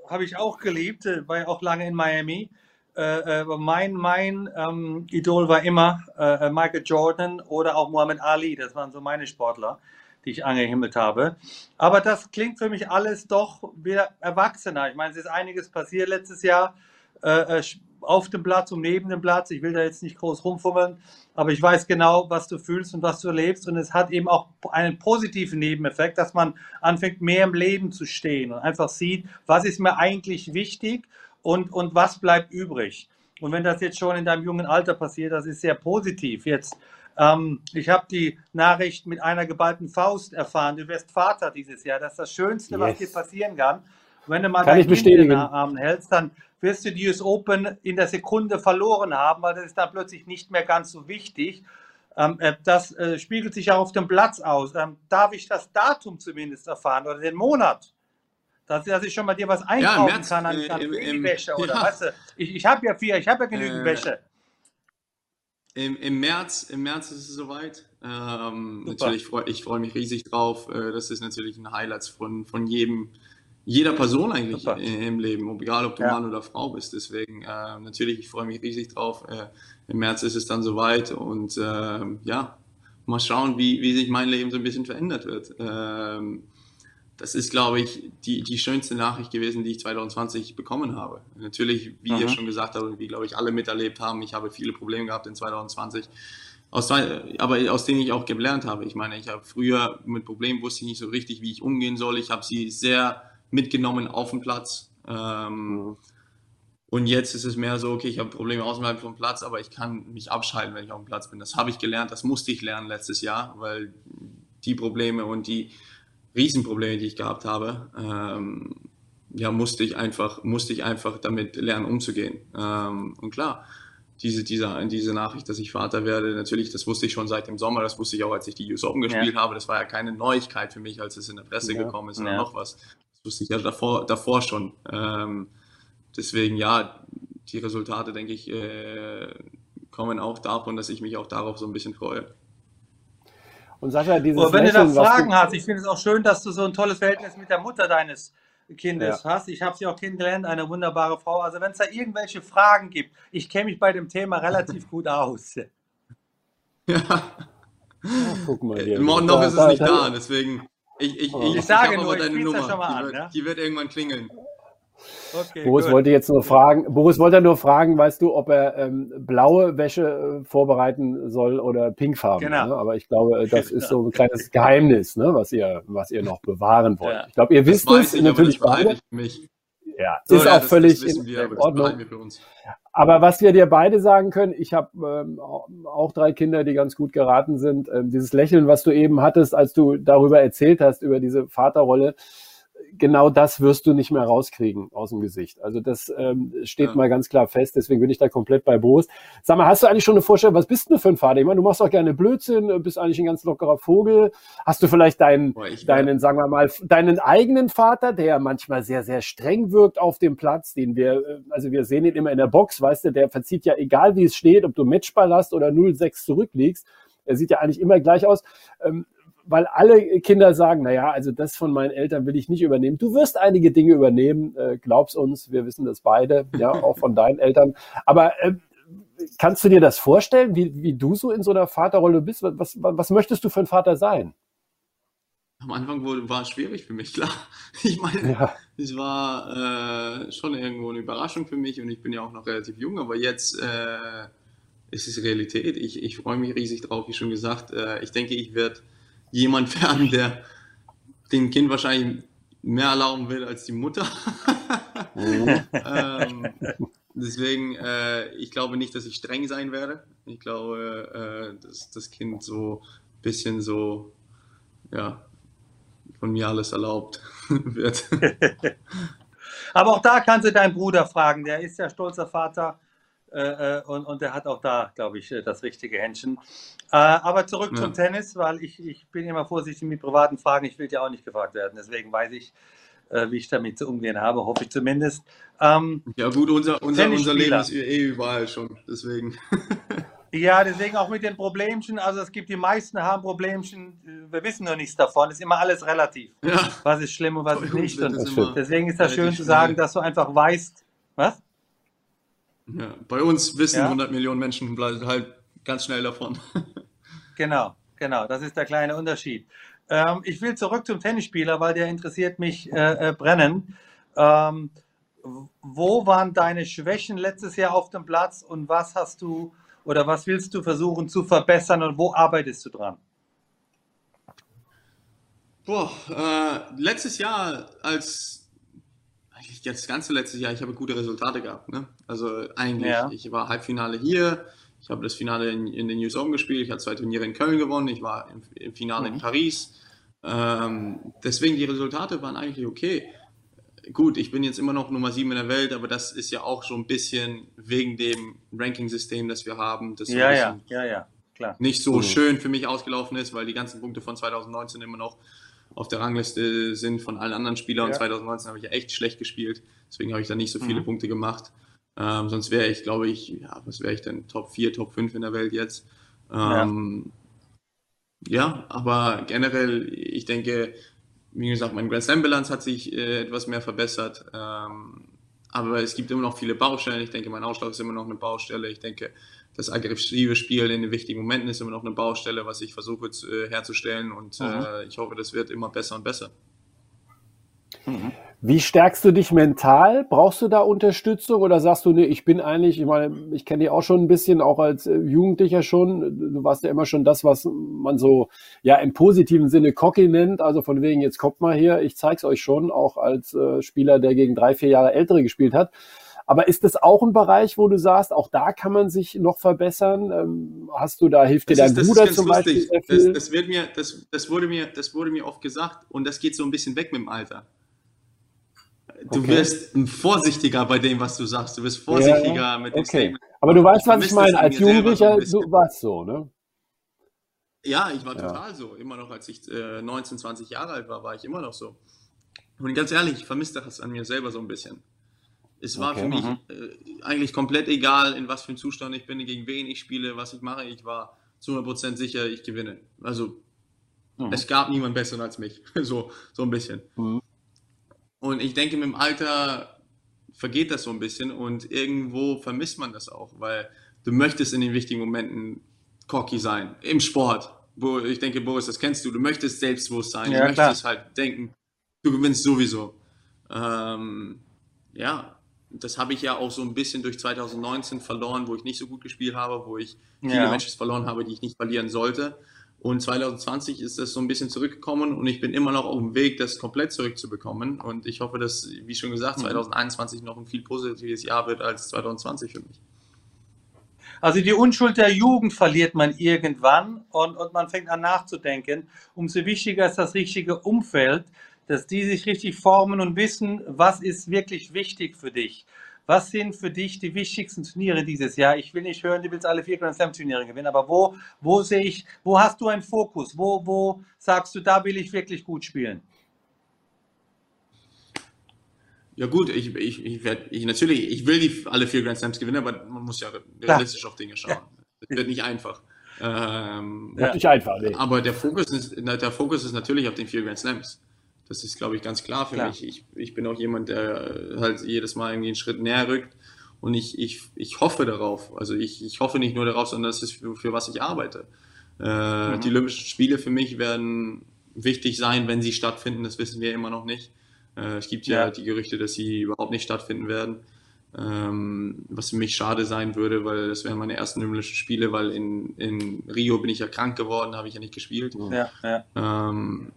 C: habe ich auch geliebt, äh, war ja auch lange in Miami. Äh, äh, mein mein ähm, Idol war immer äh, äh, Michael Jordan oder auch Muhammad Ali. Das waren so meine Sportler, die ich angehimmelt habe. Aber das klingt für mich alles doch wieder erwachsener. Ich meine, es ist einiges passiert letztes Jahr äh, auf dem Platz und neben dem Platz. Ich will da jetzt nicht groß rumfummeln, aber ich weiß genau, was du fühlst und was du erlebst. Und es hat eben auch einen positiven Nebeneffekt, dass man anfängt, mehr im Leben zu stehen und einfach sieht, was ist mir eigentlich wichtig und, und was bleibt übrig. Und wenn das jetzt schon in deinem jungen Alter passiert, das ist sehr positiv. Jetzt, ähm, ich habe die Nachricht mit einer geballten Faust erfahren. Du wirst Vater dieses Jahr. Das ist das Schönste, was
B: Yes.
C: dir passieren kann. Wenn du mal
B: Kann
C: dein Kind in
B: bestätigen.
C: den Armen hältst, dann wirst du die US Open in der Sekunde verloren haben, weil das ist dann plötzlich nicht mehr ganz so wichtig. Ähm, äh, das äh, spiegelt sich auch auf dem Platz aus. Ähm, darf ich das Datum zumindest erfahren oder den Monat? Dass, dass ich schon mal dir was einkaufen
D: März,
C: kann an,
D: äh,
C: an
D: im- im-
C: Babywäsche oder
D: ja.
C: weißt du, ich, ich habe ja vier, ich habe ja genügend
D: Äh,
C: Wäsche.
D: Im, im, März, Im März ist es soweit. Ähm, natürlich freu, ich freue mich riesig drauf. Das ist natürlich ein Highlight von, von jedem, jeder Person eigentlich i- im Leben, ob, egal ob du
C: Ja.
D: Mann oder Frau bist. Deswegen äh, natürlich, ich freue mich riesig drauf. Äh, Im März ist es dann soweit und ähm, ja, mal schauen, wie, wie sich mein Leben so ein bisschen verändert wird. Ähm, das ist, glaube ich, die, die schönste Nachricht gewesen, die ich 2020 bekommen habe. Natürlich, wie ihr
C: Mhm.
D: schon gesagt habt und wie, glaube ich, alle miterlebt haben, ich habe viele Probleme gehabt in 2020, aus, aber aus denen ich auch gelernt habe. Ich meine, ich habe früher mit Problemen wusste ich nicht so richtig, wie ich umgehen soll. Ich habe sie sehr mitgenommen auf dem Platz. Ähm,
B: Mhm.
D: und jetzt ist es mehr so, okay, ich habe Probleme außerhalb vom Platz, aber ich kann mich abschalten, wenn ich auf dem Platz bin. Das habe ich gelernt, das musste ich lernen letztes Jahr, weil die Probleme und die Riesenprobleme, die ich gehabt habe, ähm, ja, musste ich einfach, musste ich einfach damit lernen, umzugehen. Ähm, und klar, diese, diese, diese Nachricht, dass ich Vater werde, natürlich, das wusste ich schon seit dem Sommer, das wusste ich auch, als ich die US Open gespielt habe. Das war ja keine Neuigkeit für mich, als es in der Presse
B: Ja.
D: gekommen ist oder
C: Ja.
D: noch was. Das wusste ich ja davor, davor schon. Ähm, deswegen, ja, die Resultate, denke ich, äh, kommen auch davon, dass ich mich auch darauf so ein bisschen freue.
B: Und Sascha, dieses
C: Aber wenn du da
B: Lächeln,
C: Fragen
B: du,
C: hast, ich finde es auch schön, dass du so ein tolles Verhältnis mit der Mutter deines Kindes hast. Ich habe sie auch kennengelernt, eine wunderbare Frau. Also wenn es da irgendwelche Fragen gibt, ich kenne mich bei dem Thema relativ gut aus.
D: Ja.
B: Ah, guck mal hier.
D: Noch, noch ist es nicht da, deswegen. Ich, ich,
B: Oh.
D: ich,
B: Ich
C: sage nur,
D: aber
C: ich
D: deine Nummer.
C: schon mal
D: die,
C: an,
D: wird,
C: ja?
D: die wird irgendwann klingeln.
C: Okay,
B: Boris
C: gut.
B: wollte jetzt nur fragen, Boris wollte nur fragen, weißt du, ob er ähm, blaue Wäsche äh, vorbereiten soll oder pinkfarben.
C: Genau.
B: Ne? Aber ich glaube, äh, das ist so ein kleines Geheimnis, ne? was ihr, was ihr noch bewahren wollt.
C: Ja.
B: Ich glaube, ihr
D: Das
B: wisst
D: weiß
B: es
D: ich, aber
B: natürlich
D: das behalte
B: beide.
D: ich mich.
B: Ja,
D: So,
B: ist
D: ja,
B: auch
D: das,
B: völlig
D: das
B: in,
D: wir,
B: in
D: aber das
B: Ordnung. Aber was wir dir beide sagen können, ich habe ähm, auch drei Kinder, die ganz gut geraten sind. Ähm, dieses Lächeln, was du eben hattest, als du darüber erzählt hast, über diese Vaterrolle, genau das wirst du nicht mehr rauskriegen aus dem Gesicht. Also das ähm, steht ja. mal ganz klar fest, deswegen bin ich da komplett bei Boris. Sag mal, hast du eigentlich schon eine Vorstellung, was bist du für ein Vater? Ich meine, du machst auch gerne Blödsinn, bist eigentlich ein ganz lockerer Vogel. Hast du vielleicht deinen, Boah, deinen, sagen wir mal, deinen eigenen Vater, der manchmal sehr, sehr streng wirkt auf dem Platz, den wir, äh, also wir sehen ihn immer in der Box, weißt du, der verzieht ja egal wie es steht, ob du Matchball hast oder 0-6 zurückliegst. Er sieht ja eigentlich immer gleich aus. Ähm, weil alle Kinder sagen, naja, also das von meinen Eltern will ich nicht übernehmen. Du wirst einige Dinge übernehmen, äh, glaub's uns, wir wissen das beide, ja, auch von deinen Eltern. Aber äh, kannst du dir das vorstellen, wie, wie du so in so einer Vaterrolle bist? Was, was, was möchtest du für ein Vater sein?
D: Am Anfang wurde, war es schwierig für mich, klar. Ich meine, ja. es war äh, schon irgendwo eine Überraschung für mich und ich bin ja auch noch relativ jung, aber jetzt äh, ist es Realität. Ich, ich freue mich riesig drauf, wie schon gesagt. Äh, ich denke, ich werde jemand werden, der dem Kind wahrscheinlich mehr erlauben will als die Mutter. Mhm. ähm, deswegen, äh, ich glaube nicht, dass ich streng sein werde. Ich glaube, äh, dass das Kind so ein bisschen so, ja, von mir alles erlaubt wird.
C: Aber auch da kannst du deinen Bruder fragen, der ist ja stolzer Vater äh, äh, und, und der hat auch da, glaube ich, äh, das richtige Händchen. Äh, aber zurück ja. zum Tennis, weil ich, ich bin immer vorsichtig mit privaten Fragen. Ich will ja auch nicht gefragt werden. Deswegen weiß ich, äh, wie ich damit zu umgehen habe, hoffe ich zumindest.
D: Ähm, ja gut, unser, unser, unser Leben ist eh überall schon, deswegen.
C: ja, deswegen auch mit den Problemchen. Also es gibt die meisten haben Problemchen, wir wissen nur nichts davon. Es ist immer alles relativ. Ja. Was ist schlimm und was ist nicht. Und deswegen ist das schön zu sagen, dass du einfach weißt, was?
D: Ja, bei uns wissen ja? 100 Millionen Menschen halt ganz schnell davon.
C: genau, genau, das ist der kleine Unterschied. Ähm, ich will zurück zum Tennisspieler, weil der interessiert mich äh, äh, brennen. Ähm, wo waren deine Schwächen letztes Jahr auf dem Platz und was hast du oder was willst du versuchen zu verbessern und wo arbeitest du dran?
D: Boah, äh, letztes Jahr als eigentlich das ganze letzte Jahr, ich habe gute Resultate gehabt. Ne? Also eigentlich, ja. ich war Halbfinale hier, ich habe das Finale in, in den US Open gespielt, ich habe zwei Turniere in Köln gewonnen, ich war im, im Finale mhm. in Paris. Ähm, deswegen die Resultate waren eigentlich okay. Gut, ich bin jetzt immer noch Nummer 7 in der Welt, aber das ist ja auch so ein bisschen wegen dem Ranking-System, das wir haben. Das
C: ja, ja, ja, ja, klar.
D: Nicht so mhm. schön für mich ausgelaufen ist, weil die ganzen Punkte von 2019 immer noch auf der Rangliste sind von allen anderen Spielern. Ja. Und 2019 habe ich ja echt schlecht gespielt. Deswegen habe ich da nicht so viele mhm. Punkte gemacht. Ähm, sonst wäre ich, glaube ich, ja, was wäre ich denn? Top 4, Top 5 in der Welt jetzt. Ähm, ja. ja. aber generell, ich denke, wie gesagt, mein Grand Slam-Bilanz hat sich äh, etwas mehr verbessert. Ähm, aber es gibt immer noch viele Baustellen. Ich denke, mein Ausschlag ist immer noch eine Baustelle. Ich denke, das aggressive Spiel in den wichtigen Momenten ist immer noch eine Baustelle, was ich versuche zu, äh, herzustellen und mhm. äh, ich hoffe, das wird immer besser und besser.
B: Mhm. Wie stärkst du dich mental? Brauchst du da Unterstützung oder sagst du, nee, ich bin eigentlich, ich meine, ich kenne dich auch schon ein bisschen, auch als äh, Jugendlicher schon. Du warst ja immer schon das, was man so, ja, im positiven Sinne cocky nennt. Also von wegen, jetzt kommt mal hier, ich zeig's euch schon, auch als äh, Spieler, der gegen drei, vier Jahre Ältere gespielt hat. Aber ist das auch ein Bereich, wo du sagst, auch da kann man sich noch verbessern? Ähm, hast du da, hilft dir dein ist, Bruder zum lustig.
D: Beispiel? Das, das, wird mir, das, das, wurde mir, das wurde mir oft gesagt und das geht so ein bisschen weg mit dem Alter. Du okay. wirst vorsichtiger bei dem, was du sagst. Du wirst vorsichtiger ja, mit dem okay. Statement.
B: Aber du weißt, was ich meine. Als Jugendlicher, so du warst so, ne?
D: Ja, ich war total ja. so. Immer noch, als ich äh, 19, 20 Jahre alt war, war ich immer noch so. Und ganz ehrlich, ich vermisse das an mir selber so ein bisschen. Es war okay, für mich mhm. äh, eigentlich komplett egal, in was für einem Zustand ich bin, gegen wen ich spiele, was ich mache. Ich war zu 100% sicher, ich gewinne. Also mhm. es gab niemanden besseren als mich. so, so ein bisschen. Mhm. Und ich denke, mit dem Alter vergeht das so ein bisschen und irgendwo vermisst man das auch, weil du möchtest in den wichtigen Momenten cocky sein. Im Sport. Wo ich denke, Boris, das kennst du. Du möchtest selbstbewusst sein. Ja, du möchtest klar. halt denken, du gewinnst sowieso. Ähm, ja, das habe ich ja auch so ein bisschen durch 2019 verloren, wo ich nicht so gut gespielt habe, wo ich viele ja. Matches verloren habe, die ich nicht verlieren sollte. Und 2020 ist das so ein bisschen zurückgekommen und ich bin immer noch auf dem Weg, das komplett zurückzubekommen. Und ich hoffe, dass, wie schon gesagt, 2021 mhm. noch ein viel positives Jahr wird als 2020 für mich.
C: Also die Unschuld der Jugend verliert man irgendwann und, und man fängt an nachzudenken. Umso wichtiger ist das richtige Umfeld, dass die sich richtig formen und wissen, was ist wirklich wichtig für dich. Was sind für dich die wichtigsten Turniere dieses Jahr? Ich will nicht hören, du willst alle vier Grand Slam Turniere gewinnen, aber wo, wo sehe ich, wo hast du einen Fokus? Wo, wo sagst du, da will ich wirklich gut spielen?
D: Ja gut, ich, ich, ich werde, ich natürlich, ich will die alle vier Grand Slams gewinnen, aber man muss ja realistisch auf Dinge schauen. Ja. Das wird nicht einfach.
B: Ähm, ja. Nicht einfach,
D: nee. Aber der Fokus, ist, der Fokus ist natürlich auf den vier Grand Slams. Das ist, glaube ich, ganz klar für klar. mich. Ich, ich bin auch jemand, der halt jedes Mal irgendwie einen Schritt näher rückt. Und ich, ich, ich hoffe darauf. Also ich, ich hoffe nicht nur darauf, sondern das ist für, für was ich arbeite. Äh, mhm. Die Olympischen Spiele für mich werden wichtig sein, wenn sie stattfinden. Das wissen wir immer noch nicht. Äh, es gibt ja, ja, die Gerüchte, dass sie überhaupt nicht stattfinden werden. Ähm, was für mich schade sein würde, weil das wären meine ersten Olympischen Spiele, weil in, in Rio bin ich ja krank geworden, habe ich ja nicht gespielt. Ja, ja. Ähm,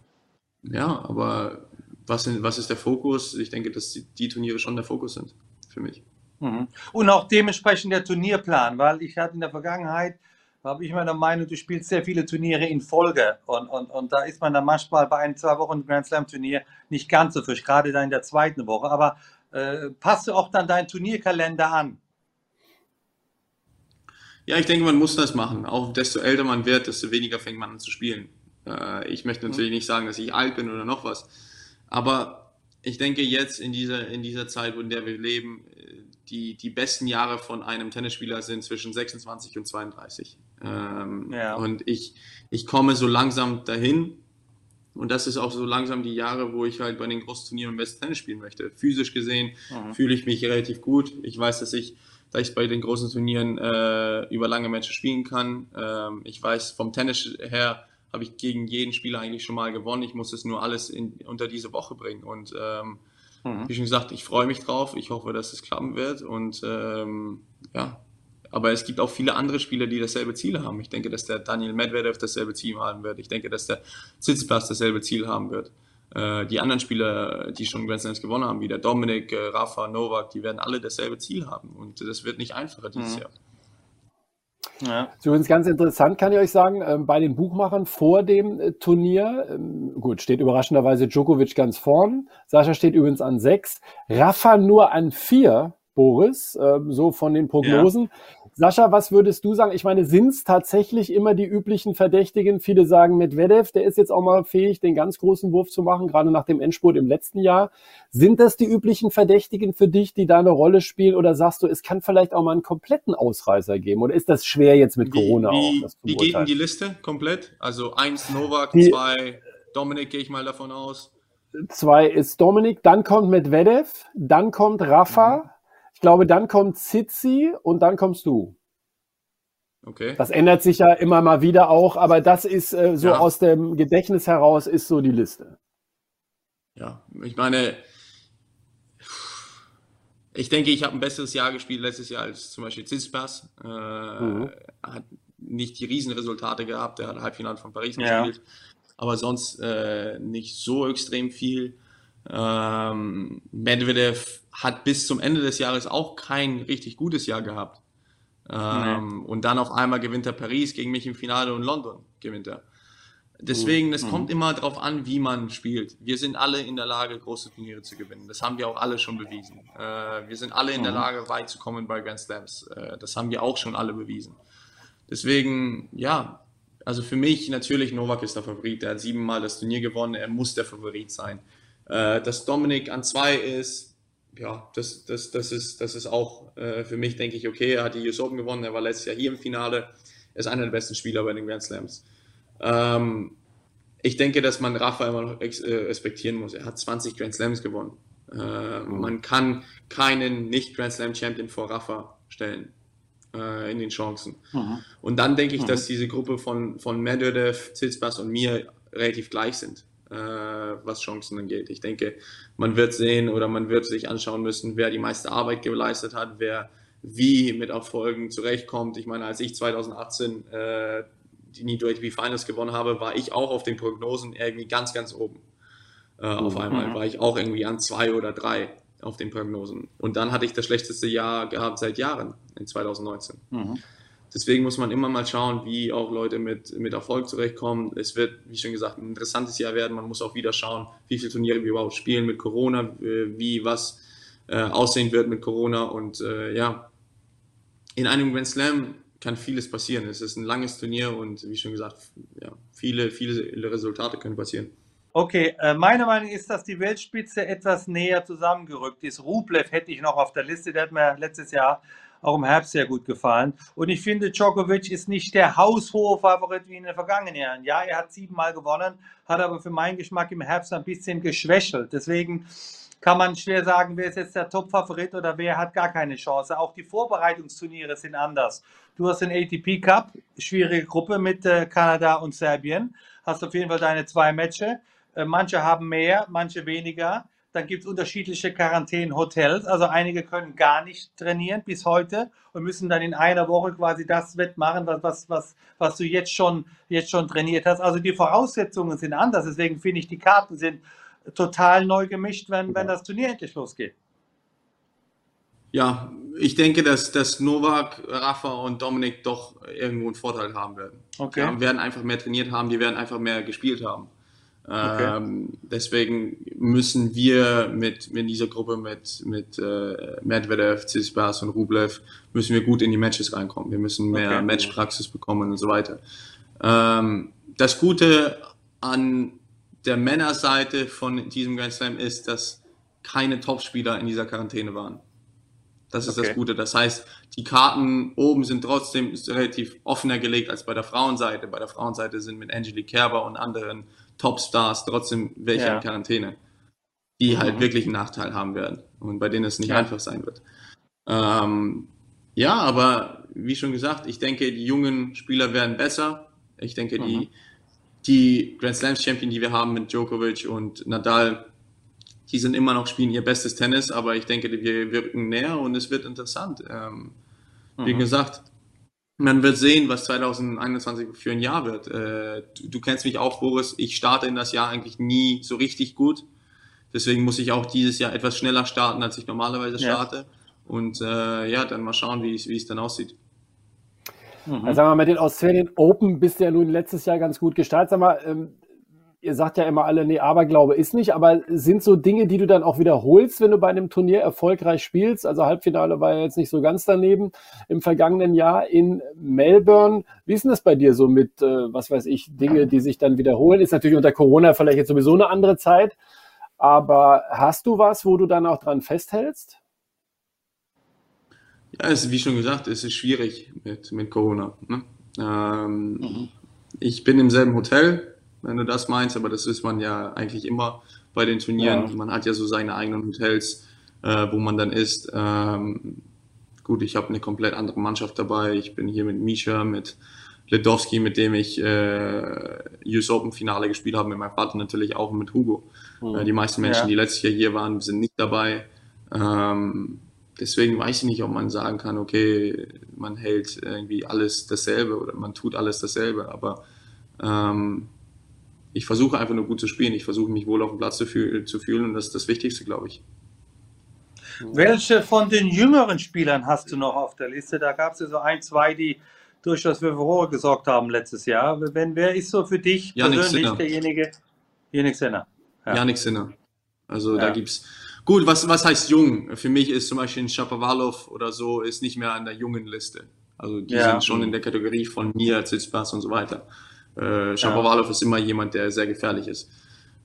D: ja aber was, was ist der Fokus? Ich denke, dass die, die Turniere schon der Fokus sind für mich.
C: Mhm. Und auch dementsprechend der Turnierplan, weil ich hatte in der Vergangenheit habe ich meine Meinung, du spielst sehr viele Turniere in Folge und, und, und da ist man dann manchmal bei einem zwei Wochen Grand Slam Turnier nicht ganz so frisch, gerade dann in der zweiten Woche. Aber äh, passt du auch dann deinen Turnierkalender an?
D: Ja, ich denke, man muss das machen. Auch desto älter man wird, desto weniger fängt man an zu spielen. Äh, ich möchte natürlich mhm. nicht sagen, dass ich alt bin oder noch was, aber ich denke jetzt in dieser, in dieser Zeit, in der wir leben, die, die besten Jahre von einem Tennisspieler sind zwischen 26 und 32. Ähm, ja. Und ich, ich komme so langsam dahin. Und das ist auch so langsam die Jahre, wo ich halt bei den großen Turnieren am besten Tennis spielen möchte. Physisch gesehen mhm. fühle ich mich relativ gut. Ich weiß, dass ich, dass ich bei den großen Turnieren äh, über lange Matches spielen kann. Ähm, ich weiß, vom Tennis her habe ich gegen jeden Spieler eigentlich schon mal gewonnen. Ich muss es nur alles in, unter diese Woche bringen. Und ähm, Mhm. Wie schon gesagt, ich freue mich drauf. Ich hoffe, dass es klappen wird. Und ähm, ja, aber es gibt auch viele andere Spieler, die dasselbe Ziel haben. Ich denke, dass der Daniel Medvedev dasselbe Ziel haben wird. Ich denke, dass der Tsitsipas dasselbe Ziel haben wird. Äh, die anderen Spieler, die schon Grand Slams gewonnen haben, wie der Dominik, äh, Rafa, Novak, die werden alle dasselbe Ziel haben. Und das wird nicht einfacher dieses mhm. Jahr.
B: Ja. Das ist übrigens ganz interessant, kann ich euch sagen, ähm, bei den Buchmachern vor dem äh, Turnier, ähm, gut, steht überraschenderweise Djokovic ganz vorn, Sascha steht übrigens an sechs, Rafa nur an vier, Boris, ähm, so von den Prognosen. Ja. Sascha, was würdest du sagen? Ich meine, sind es tatsächlich immer die üblichen Verdächtigen? Viele sagen Medvedev, der ist jetzt auch mal fähig, den ganz großen Wurf zu machen, gerade nach dem Endspurt im letzten Jahr. Sind das die üblichen Verdächtigen für dich, die da eine Rolle spielen? Oder sagst du, es kann vielleicht auch mal einen kompletten Ausreißer geben? Oder ist das schwer jetzt mit wie, Corona
D: wie, auch? wie geht denn die Liste komplett? Also eins Novak, die, zwei Dominik, gehe ich mal davon aus.
B: Zwei ist Dominik, dann kommt Medvedev, dann kommt Rafa. Mhm ich glaube, dann kommt Zizi und dann kommst du. Okay. Das ändert sich ja immer mal wieder auch, aber das ist äh, so ja. aus dem Gedächtnis heraus ist so die Liste.
D: Ja, ich meine, ich denke, ich habe ein besseres Jahr gespielt letztes Jahr als zum Beispiel Tsitsipas. Äh, mhm. Hat nicht die Riesenresultate gehabt, der hat Halbfinale von Paris ja. gespielt, aber sonst äh, nicht so extrem viel. Ähm, Medvedev hat bis zum Ende des Jahres auch kein richtig gutes Jahr gehabt. Ähm. Und dann auf einmal gewinnt er Paris gegen mich im Finale und London gewinnt er. Deswegen, es mhm. kommt immer darauf an, wie man spielt. Wir sind alle in der Lage, große Turniere zu gewinnen. Das haben wir auch alle schon bewiesen. Äh, wir sind alle in der mhm. Lage, weit zu kommen bei Grand Slams. Äh, das haben wir auch schon alle bewiesen. Deswegen, ja, also für mich natürlich Novak ist der Favorit. Er hat siebenmal das Turnier gewonnen. Er muss der Favorit sein. Äh, dass Dominik an zwei ist, ja, das, das, das, ist, das ist auch äh, für mich, denke ich, okay. Er hat die US Open gewonnen, er war letztes Jahr hier im Finale. Er ist einer der besten Spieler bei den Grand Slams. Ähm, ich denke, dass man Rafa immer noch äh, respektieren muss. Er hat 20 Grand Slams gewonnen. Äh, mhm. Man kann keinen nicht-Grand Slam Champion vor Rafa stellen äh, in den Chancen. Mhm. Und dann denke ich, mhm. dass diese Gruppe von, von Medvedev, Tsitsipas und mir relativ gleich sind was Chancen angeht. Ich denke, man wird sehen oder man wird sich anschauen müssen, wer die meiste Arbeit geleistet hat, wer wie mit Erfolgen zurechtkommt. Ich meine, als ich 2018 äh, die Nido ATP Finals gewonnen habe, war ich auch auf den Prognosen irgendwie ganz, ganz oben. Äh, auf mhm. einmal war ich auch irgendwie an zwei oder drei auf den Prognosen. Und dann hatte ich das schlechteste Jahr gehabt seit Jahren, in 2019. Mhm. Deswegen muss man immer mal schauen, wie auch Leute mit, mit Erfolg zurechtkommen. Es wird, wie schon gesagt, ein interessantes Jahr werden. Man muss auch wieder schauen, wie viele Turniere wir überhaupt spielen mit Corona, äh, wie was äh, aussehen wird mit Corona. Und äh, ja, in einem Grand Slam kann vieles passieren. Es ist ein langes Turnier und wie schon gesagt, ja, viele, viele Resultate können passieren.
C: Okay, äh, meine Meinung ist, dass die Weltspitze etwas näher zusammengerückt ist. Rublev hätte ich noch auf der Liste, der hat mir letztes Jahr auch im Herbst sehr gut gefallen. Und ich finde, Djokovic ist nicht der haushohe Favorit wie in den vergangenen Jahren. Ja, er hat siebenmal gewonnen, hat aber für meinen Geschmack im Herbst ein bisschen geschwächelt. Deswegen kann man schwer sagen, wer ist jetzt der Top-Favorit oder wer hat gar keine Chance. Auch die Vorbereitungsturniere sind anders. Du hast den ATP Cup, schwierige Gruppe mit äh, Kanada und Serbien. Hast auf jeden Fall deine zwei Matches. Äh, manche haben mehr, manche weniger. Dann gibt es unterschiedliche Quarantänenhotels. Also einige können gar nicht trainieren bis heute und müssen dann in einer Woche quasi das wettmachen, was, was, was, was du jetzt schon, jetzt schon trainiert hast. Also die Voraussetzungen sind anders. Deswegen finde ich, die Karten sind total neu gemischt, wenn, wenn das Turnier endlich losgeht.
D: Ja, ich denke, dass, dass Novak, Rafa und Dominik doch irgendwo einen Vorteil haben werden. Okay. Die werden einfach mehr trainiert haben, die werden einfach mehr gespielt haben. Okay. Ähm, deswegen müssen wir mit, mit dieser Gruppe mit, mit äh, Medvedev, Tsitsipas und Rublev müssen wir gut in die Matches reinkommen. Wir müssen mehr okay. Matchpraxis bekommen und so weiter. Ähm, das Gute an der Männerseite von diesem Grand Slam ist, dass keine Topspieler in dieser Quarantäne waren. Das ist okay. das Gute. Das heißt, die Karten oben sind trotzdem relativ offener gelegt als bei der Frauenseite. Bei der Frauenseite sind mit Angelique Kerber und anderen Topstars trotzdem welche ja. in Quarantäne, die mhm. halt wirklich einen Nachteil haben werden und bei denen es nicht ja. einfach sein wird. Ähm, ja, aber wie schon gesagt, ich denke, die jungen Spieler werden besser. Ich denke, mhm. die, die Grand Slam Champion, die wir haben mit Djokovic und Nadal, die sind immer noch spielen ihr bestes Tennis, aber ich denke, wir wirken näher und es wird interessant. Ähm, mhm. Wie gesagt, man wird sehen, was 2021 für ein Jahr wird. Äh, du, du, kennst mich auch, Boris. Ich starte in das Jahr eigentlich nie so richtig gut. Deswegen muss ich auch dieses Jahr etwas schneller starten, als ich normalerweise starte. Ja. Und äh, ja, dann mal schauen, wie es dann aussieht.
B: Mhm. Also sagen wir mal, mit den Australian Open bist du ja nun letztes Jahr ganz gut gestartet. Sag mal, ähm, ihr sagt ja immer alle, nee, Aberglaube ist nicht, aber sind so Dinge, die du dann auch wiederholst, wenn du bei einem Turnier erfolgreich spielst? Also Halbfinale war ja jetzt nicht so ganz daneben im vergangenen Jahr in Melbourne. Wie ist denn das bei dir so mit, äh, was weiß ich, Dinge, die sich dann wiederholen? Ist natürlich unter Corona vielleicht jetzt sowieso eine andere Zeit, aber hast du was, wo du dann auch dran festhältst?
D: Ja, es ist, wie schon gesagt, es ist schwierig mit, mit Corona. Ne? Ähm, mhm. Ich bin im selben Hotel, wenn du das meinst, aber das ist man ja eigentlich immer bei den Turnieren. Ja. Man hat ja so seine eigenen Hotels, äh, wo man dann ist. Ähm, gut, ich habe eine komplett andere Mannschaft dabei. Ich bin hier mit Misha, mit Ledowski, mit dem ich äh, US Open Finale gespielt habe, mit meinem Vater natürlich auch und mit Hugo. Mhm. Äh, die meisten Menschen, ja. die letztes Jahr hier waren, sind nicht dabei. Ähm, deswegen weiß ich nicht, ob man sagen kann, okay, man hält irgendwie alles dasselbe oder man tut alles dasselbe, aber ähm, ich versuche einfach nur gut zu spielen. Ich versuche mich wohl auf dem Platz zu, fühl zu fühlen und das ist das Wichtigste, glaube ich.
C: Welche von den jüngeren Spielern hast du noch auf der Liste? Da gab es ja so ein, zwei, die durchaus für Furore gesorgt haben letztes Jahr. Wenn, wer ist so für dich
D: Janik
C: persönlich
D: Sinner.
C: derjenige? Janik Sinner.
D: Ja. Janik Sinner. Also ja. da es. Gut, was, was heißt jung? Für mich ist zum Beispiel ein Shapovalov oder so ist nicht mehr an der jungen Liste. Also die ja. sind schon in der Kategorie von mir, Zitzpass und so weiter. Äh, Shapovalov ja. ist immer jemand, der sehr gefährlich ist.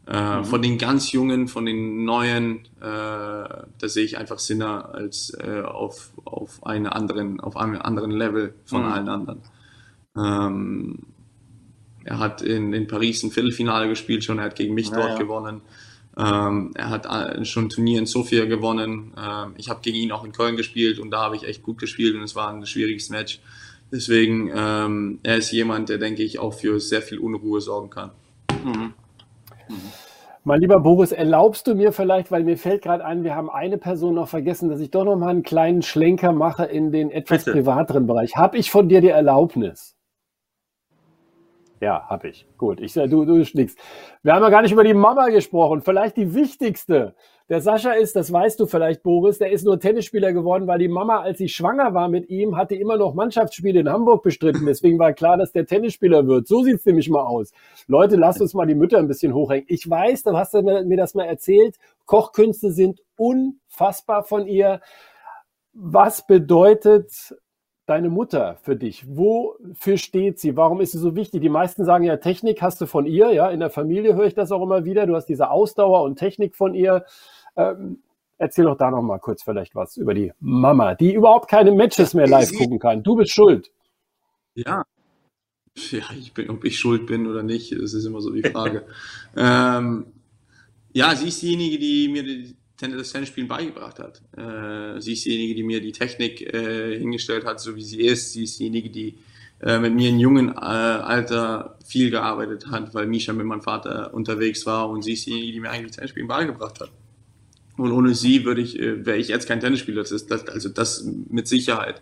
D: Äh, mhm. Von den ganz Jungen, von den Neuen, äh, da sehe ich einfach Sinner als äh, auf, auf, eine anderen, auf einem anderen Level von mhm. allen anderen. Ähm, er hat in, in Paris ein Viertelfinale gespielt schon, er hat gegen mich ja, dort ja. gewonnen. Ähm, er hat äh, schon ein Turnier in Sofia gewonnen. Ähm, ich habe gegen ihn auch in Köln gespielt und da habe ich echt gut gespielt und es war ein schwieriges Match. Deswegen, ähm, er ist jemand, der, denke ich, auch für sehr viel Unruhe sorgen kann. Mhm.
B: Mhm. Mein lieber Boris, erlaubst du mir vielleicht, weil mir fällt gerade ein, wir haben eine Person noch vergessen, dass ich doch noch mal einen kleinen Schlenker mache in den etwas Bitte. privateren Bereich. Habe ich von dir die Erlaubnis? Ja, habe ich. Gut, ich, du, du schnickst. Wir haben ja gar nicht über die Mama gesprochen. Vielleicht die wichtigste. Der Sascha ist, das weißt du vielleicht, Boris, der ist nur Tennisspieler geworden, weil die Mama, als sie schwanger war mit ihm, hatte immer noch Mannschaftsspiele in Hamburg bestritten. Deswegen war klar, dass der Tennisspieler wird. So sieht's nämlich mal aus. Leute, lasst uns mal die Mütter ein bisschen hochhängen. Ich weiß, du hast mir das mal erzählt. Kochkünste sind unfassbar von ihr. Was bedeutet deine Mutter für dich? Wofür steht sie? Warum ist sie so wichtig? Die meisten sagen ja, Technik hast du von ihr, ja. In der Familie höre ich das auch immer wieder. Du hast diese Ausdauer und Technik von ihr. Ähm, erzähl doch da noch mal kurz vielleicht was über die Mama, die überhaupt keine Matches mehr live gucken kann. Du bist schuld.
D: Ja. Ja, ich bin, ob ich schuld bin oder nicht, das ist immer so die Frage. ähm, ja, sie ist diejenige, die mir die, das Tennisspielen beigebracht hat. Äh, sie ist diejenige, die mir die Technik äh, hingestellt hat, so wie sie ist. Sie ist diejenige, die äh, mit mir in jungen äh, Alter viel gearbeitet hat, weil Misha mit meinem Vater unterwegs war und sie ist diejenige, die mir eigentlich Tennisspielen beigebracht hat. Und ohne sie würde ich, äh, wäre ich jetzt kein Tennisspieler. Das ist das, also das mit Sicherheit.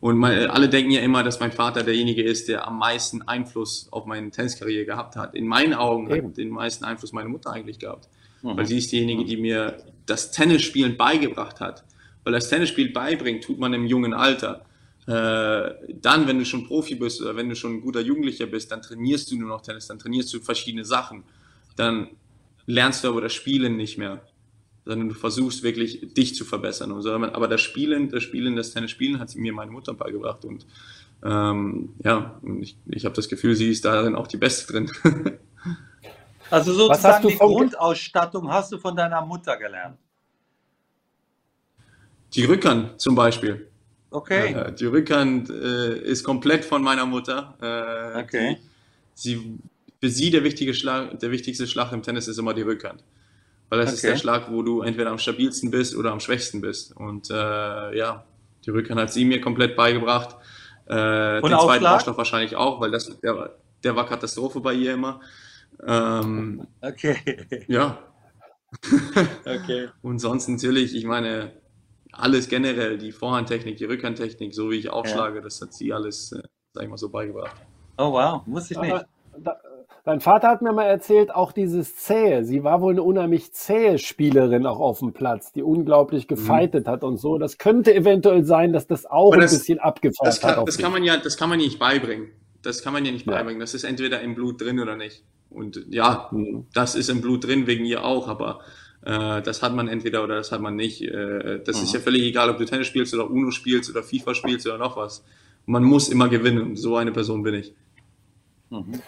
D: Und mein, alle denken ja immer, dass mein Vater derjenige ist, der am meisten Einfluss auf meine Tenniskarriere gehabt hat. In meinen Augen Eben. hat den meisten Einfluss meine Mutter eigentlich gehabt. Mhm. Weil sie ist diejenige, die mir das Tennisspielen beigebracht hat. Weil das Tennisspiel beibringt, tut man im jungen Alter. Äh, dann, wenn du schon Profi bist oder wenn du schon ein guter Jugendlicher bist, dann trainierst du nur noch Tennis, dann trainierst du verschiedene Sachen. Dann lernst du aber das Spielen nicht mehr, sondern du versuchst wirklich dich zu verbessern. Aber das Spielen, das Spielen, das Tennisspielen hat mir meine Mutter beigebracht und ähm, ja, ich, ich habe das Gefühl, sie ist darin auch die Beste drin.
C: Also sozusagen die Grundausstattung hast du von deiner Mutter gelernt.
D: Die Rückhand zum Beispiel.
C: Okay.
D: Äh, die Rückhand äh, ist komplett von meiner Mutter.
C: Äh, okay.
D: Sie, für sie der, wichtige Schlag, der wichtigste Schlag im Tennis ist immer die Rückhand. Weil das okay. ist der Schlag, wo du entweder am stabilsten bist oder am schwächsten bist. Und äh, ja, die Rückhand hat sie mir komplett beigebracht. Äh, den Aufschlag? zweiten Aufschlag wahrscheinlich auch, weil das, der, der war Katastrophe bei ihr immer. Ähm,
C: okay.
D: Ja.
C: okay.
D: Und sonst natürlich, ich meine, alles generell, die Vorhandtechnik, die Rückhandtechnik, so wie ich aufschlage, ja. das hat sie alles, äh, sag ich mal, so beigebracht.
C: Oh wow, wusste ich nicht.
B: Dein Vater hat mir mal erzählt, auch dieses Zähe. Sie war wohl eine unheimlich zähe Spielerin auch auf dem Platz, die unglaublich mhm. gefeitet mhm. hat und so. Das könnte eventuell sein, dass das auch das, ein bisschen abgefallen
D: das
B: kann,
D: hat. Das kann man ja, das kann man nicht beibringen. Das kann man ja nicht beibringen. Das ist entweder im Blut drin oder nicht. Und ja, mhm. das ist im Blut drin, wegen ihr auch, aber äh, das hat man entweder oder das hat man nicht. Äh, das mhm. ist ja völlig egal, ob du Tennis spielst oder UNO spielst oder FIFA spielst oder noch was. Man muss immer gewinnen. So eine Person bin ich.
B: Mhm.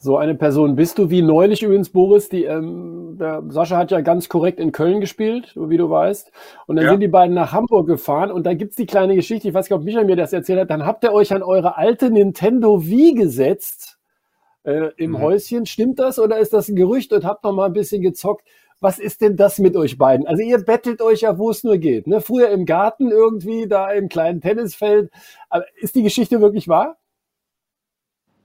B: So eine Person bist du, wie neulich übrigens, Boris. Die, ähm, der Sascha hat ja ganz korrekt in Köln gespielt, wie du weißt. Und dann ja. sind die beiden nach Hamburg gefahren und da gibt's die kleine Geschichte, ich weiß nicht, ob Michael mir das erzählt hat, dann habt ihr euch an eure alte Nintendo Wii gesetzt äh, im mhm. Häuschen. Stimmt das oder ist das ein Gerücht und habt noch mal ein bisschen gezockt? Was ist denn das mit euch beiden? Also ihr bettelt euch ja, wo es nur geht. Ne? Früher im Garten irgendwie, da im kleinen Tennisfeld. Aber ist die Geschichte wirklich wahr?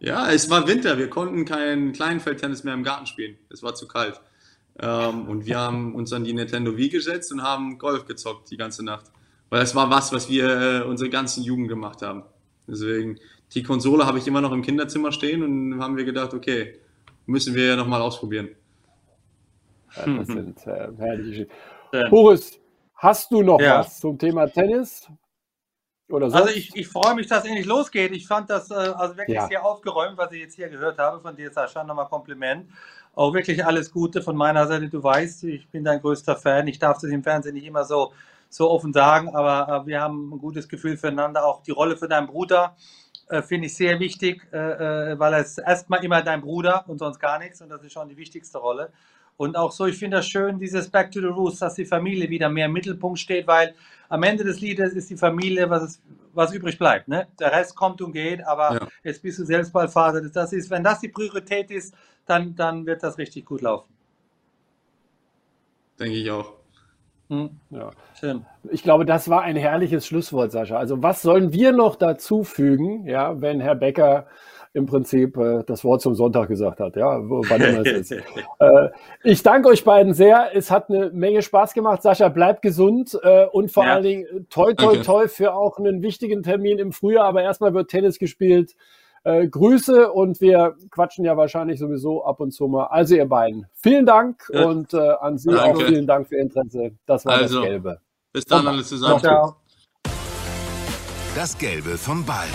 D: Ja, es war Winter. Wir konnten kein Kleinfeldtennis mehr im Garten spielen. Es war zu kalt. Ähm, und wir haben uns an die Nintendo Wii gesetzt und haben Golf gezockt die ganze Nacht. Weil es war was, was wir äh, unsere ganzen Jugend gemacht haben. Deswegen, die Konsole habe ich immer noch im Kinderzimmer stehen und haben wir gedacht, okay, müssen wir ja nochmal ausprobieren.
B: Ja, das sind äh, herrliche. Boris, hast du noch ja. was zum Thema Tennis?
C: Oder so? Also ich, ich freue mich, dass endlich losgeht. Ich fand das äh, also wirklich ja. sehr aufgeräumt, was ich jetzt hier gehört habe von dir, Sascha. Nochmal Kompliment. Auch wirklich alles Gute von meiner Seite. Du weißt, ich bin dein größter Fan. Ich darf das im Fernsehen nicht immer so, so offen sagen, aber äh, wir haben ein gutes Gefühl füreinander. Auch die Rolle für deinen Bruder äh, finde ich sehr wichtig, äh, äh, weil er ist erstmal immer dein Bruder und sonst gar nichts und das ist schon die wichtigste Rolle. Und auch so, ich finde das schön, dieses Back to the Roots, dass die Familie wieder mehr im Mittelpunkt steht, weil am Ende des Liedes ist die Familie, was, es, was übrig bleibt. Ne? Der Rest kommt und geht, aber ja. jetzt bist du selbst bald Vater. Das ist, wenn das die Priorität ist, dann, dann wird das richtig gut laufen.
D: Denke ich auch.
B: Hm. Ja. Schön. Ich glaube, das war ein herrliches Schlusswort, Sascha. Also was sollen wir noch dazu fügen, ja, wenn Herr Becker im Prinzip äh, das Wort zum Sonntag gesagt hat, ja, wann immer es ist. äh, ich danke euch beiden sehr. Es hat eine Menge Spaß gemacht. Sascha, bleibt gesund äh, und vor ja. allen Dingen toi, toi, toi für auch einen wichtigen Termin im Frühjahr. Aber erstmal wird Tennis gespielt. Äh, Grüße und wir quatschen ja wahrscheinlich sowieso ab und zu mal. Also ihr beiden, vielen Dank
D: Ja.
B: und äh, an Sie
D: Danke.
B: auch vielen Dank für Ihr Interesse. Das war
D: Also,
B: das Gelbe.
D: Bis dann alle zusammen.
C: Ciao.
E: Das Gelbe vom Ball.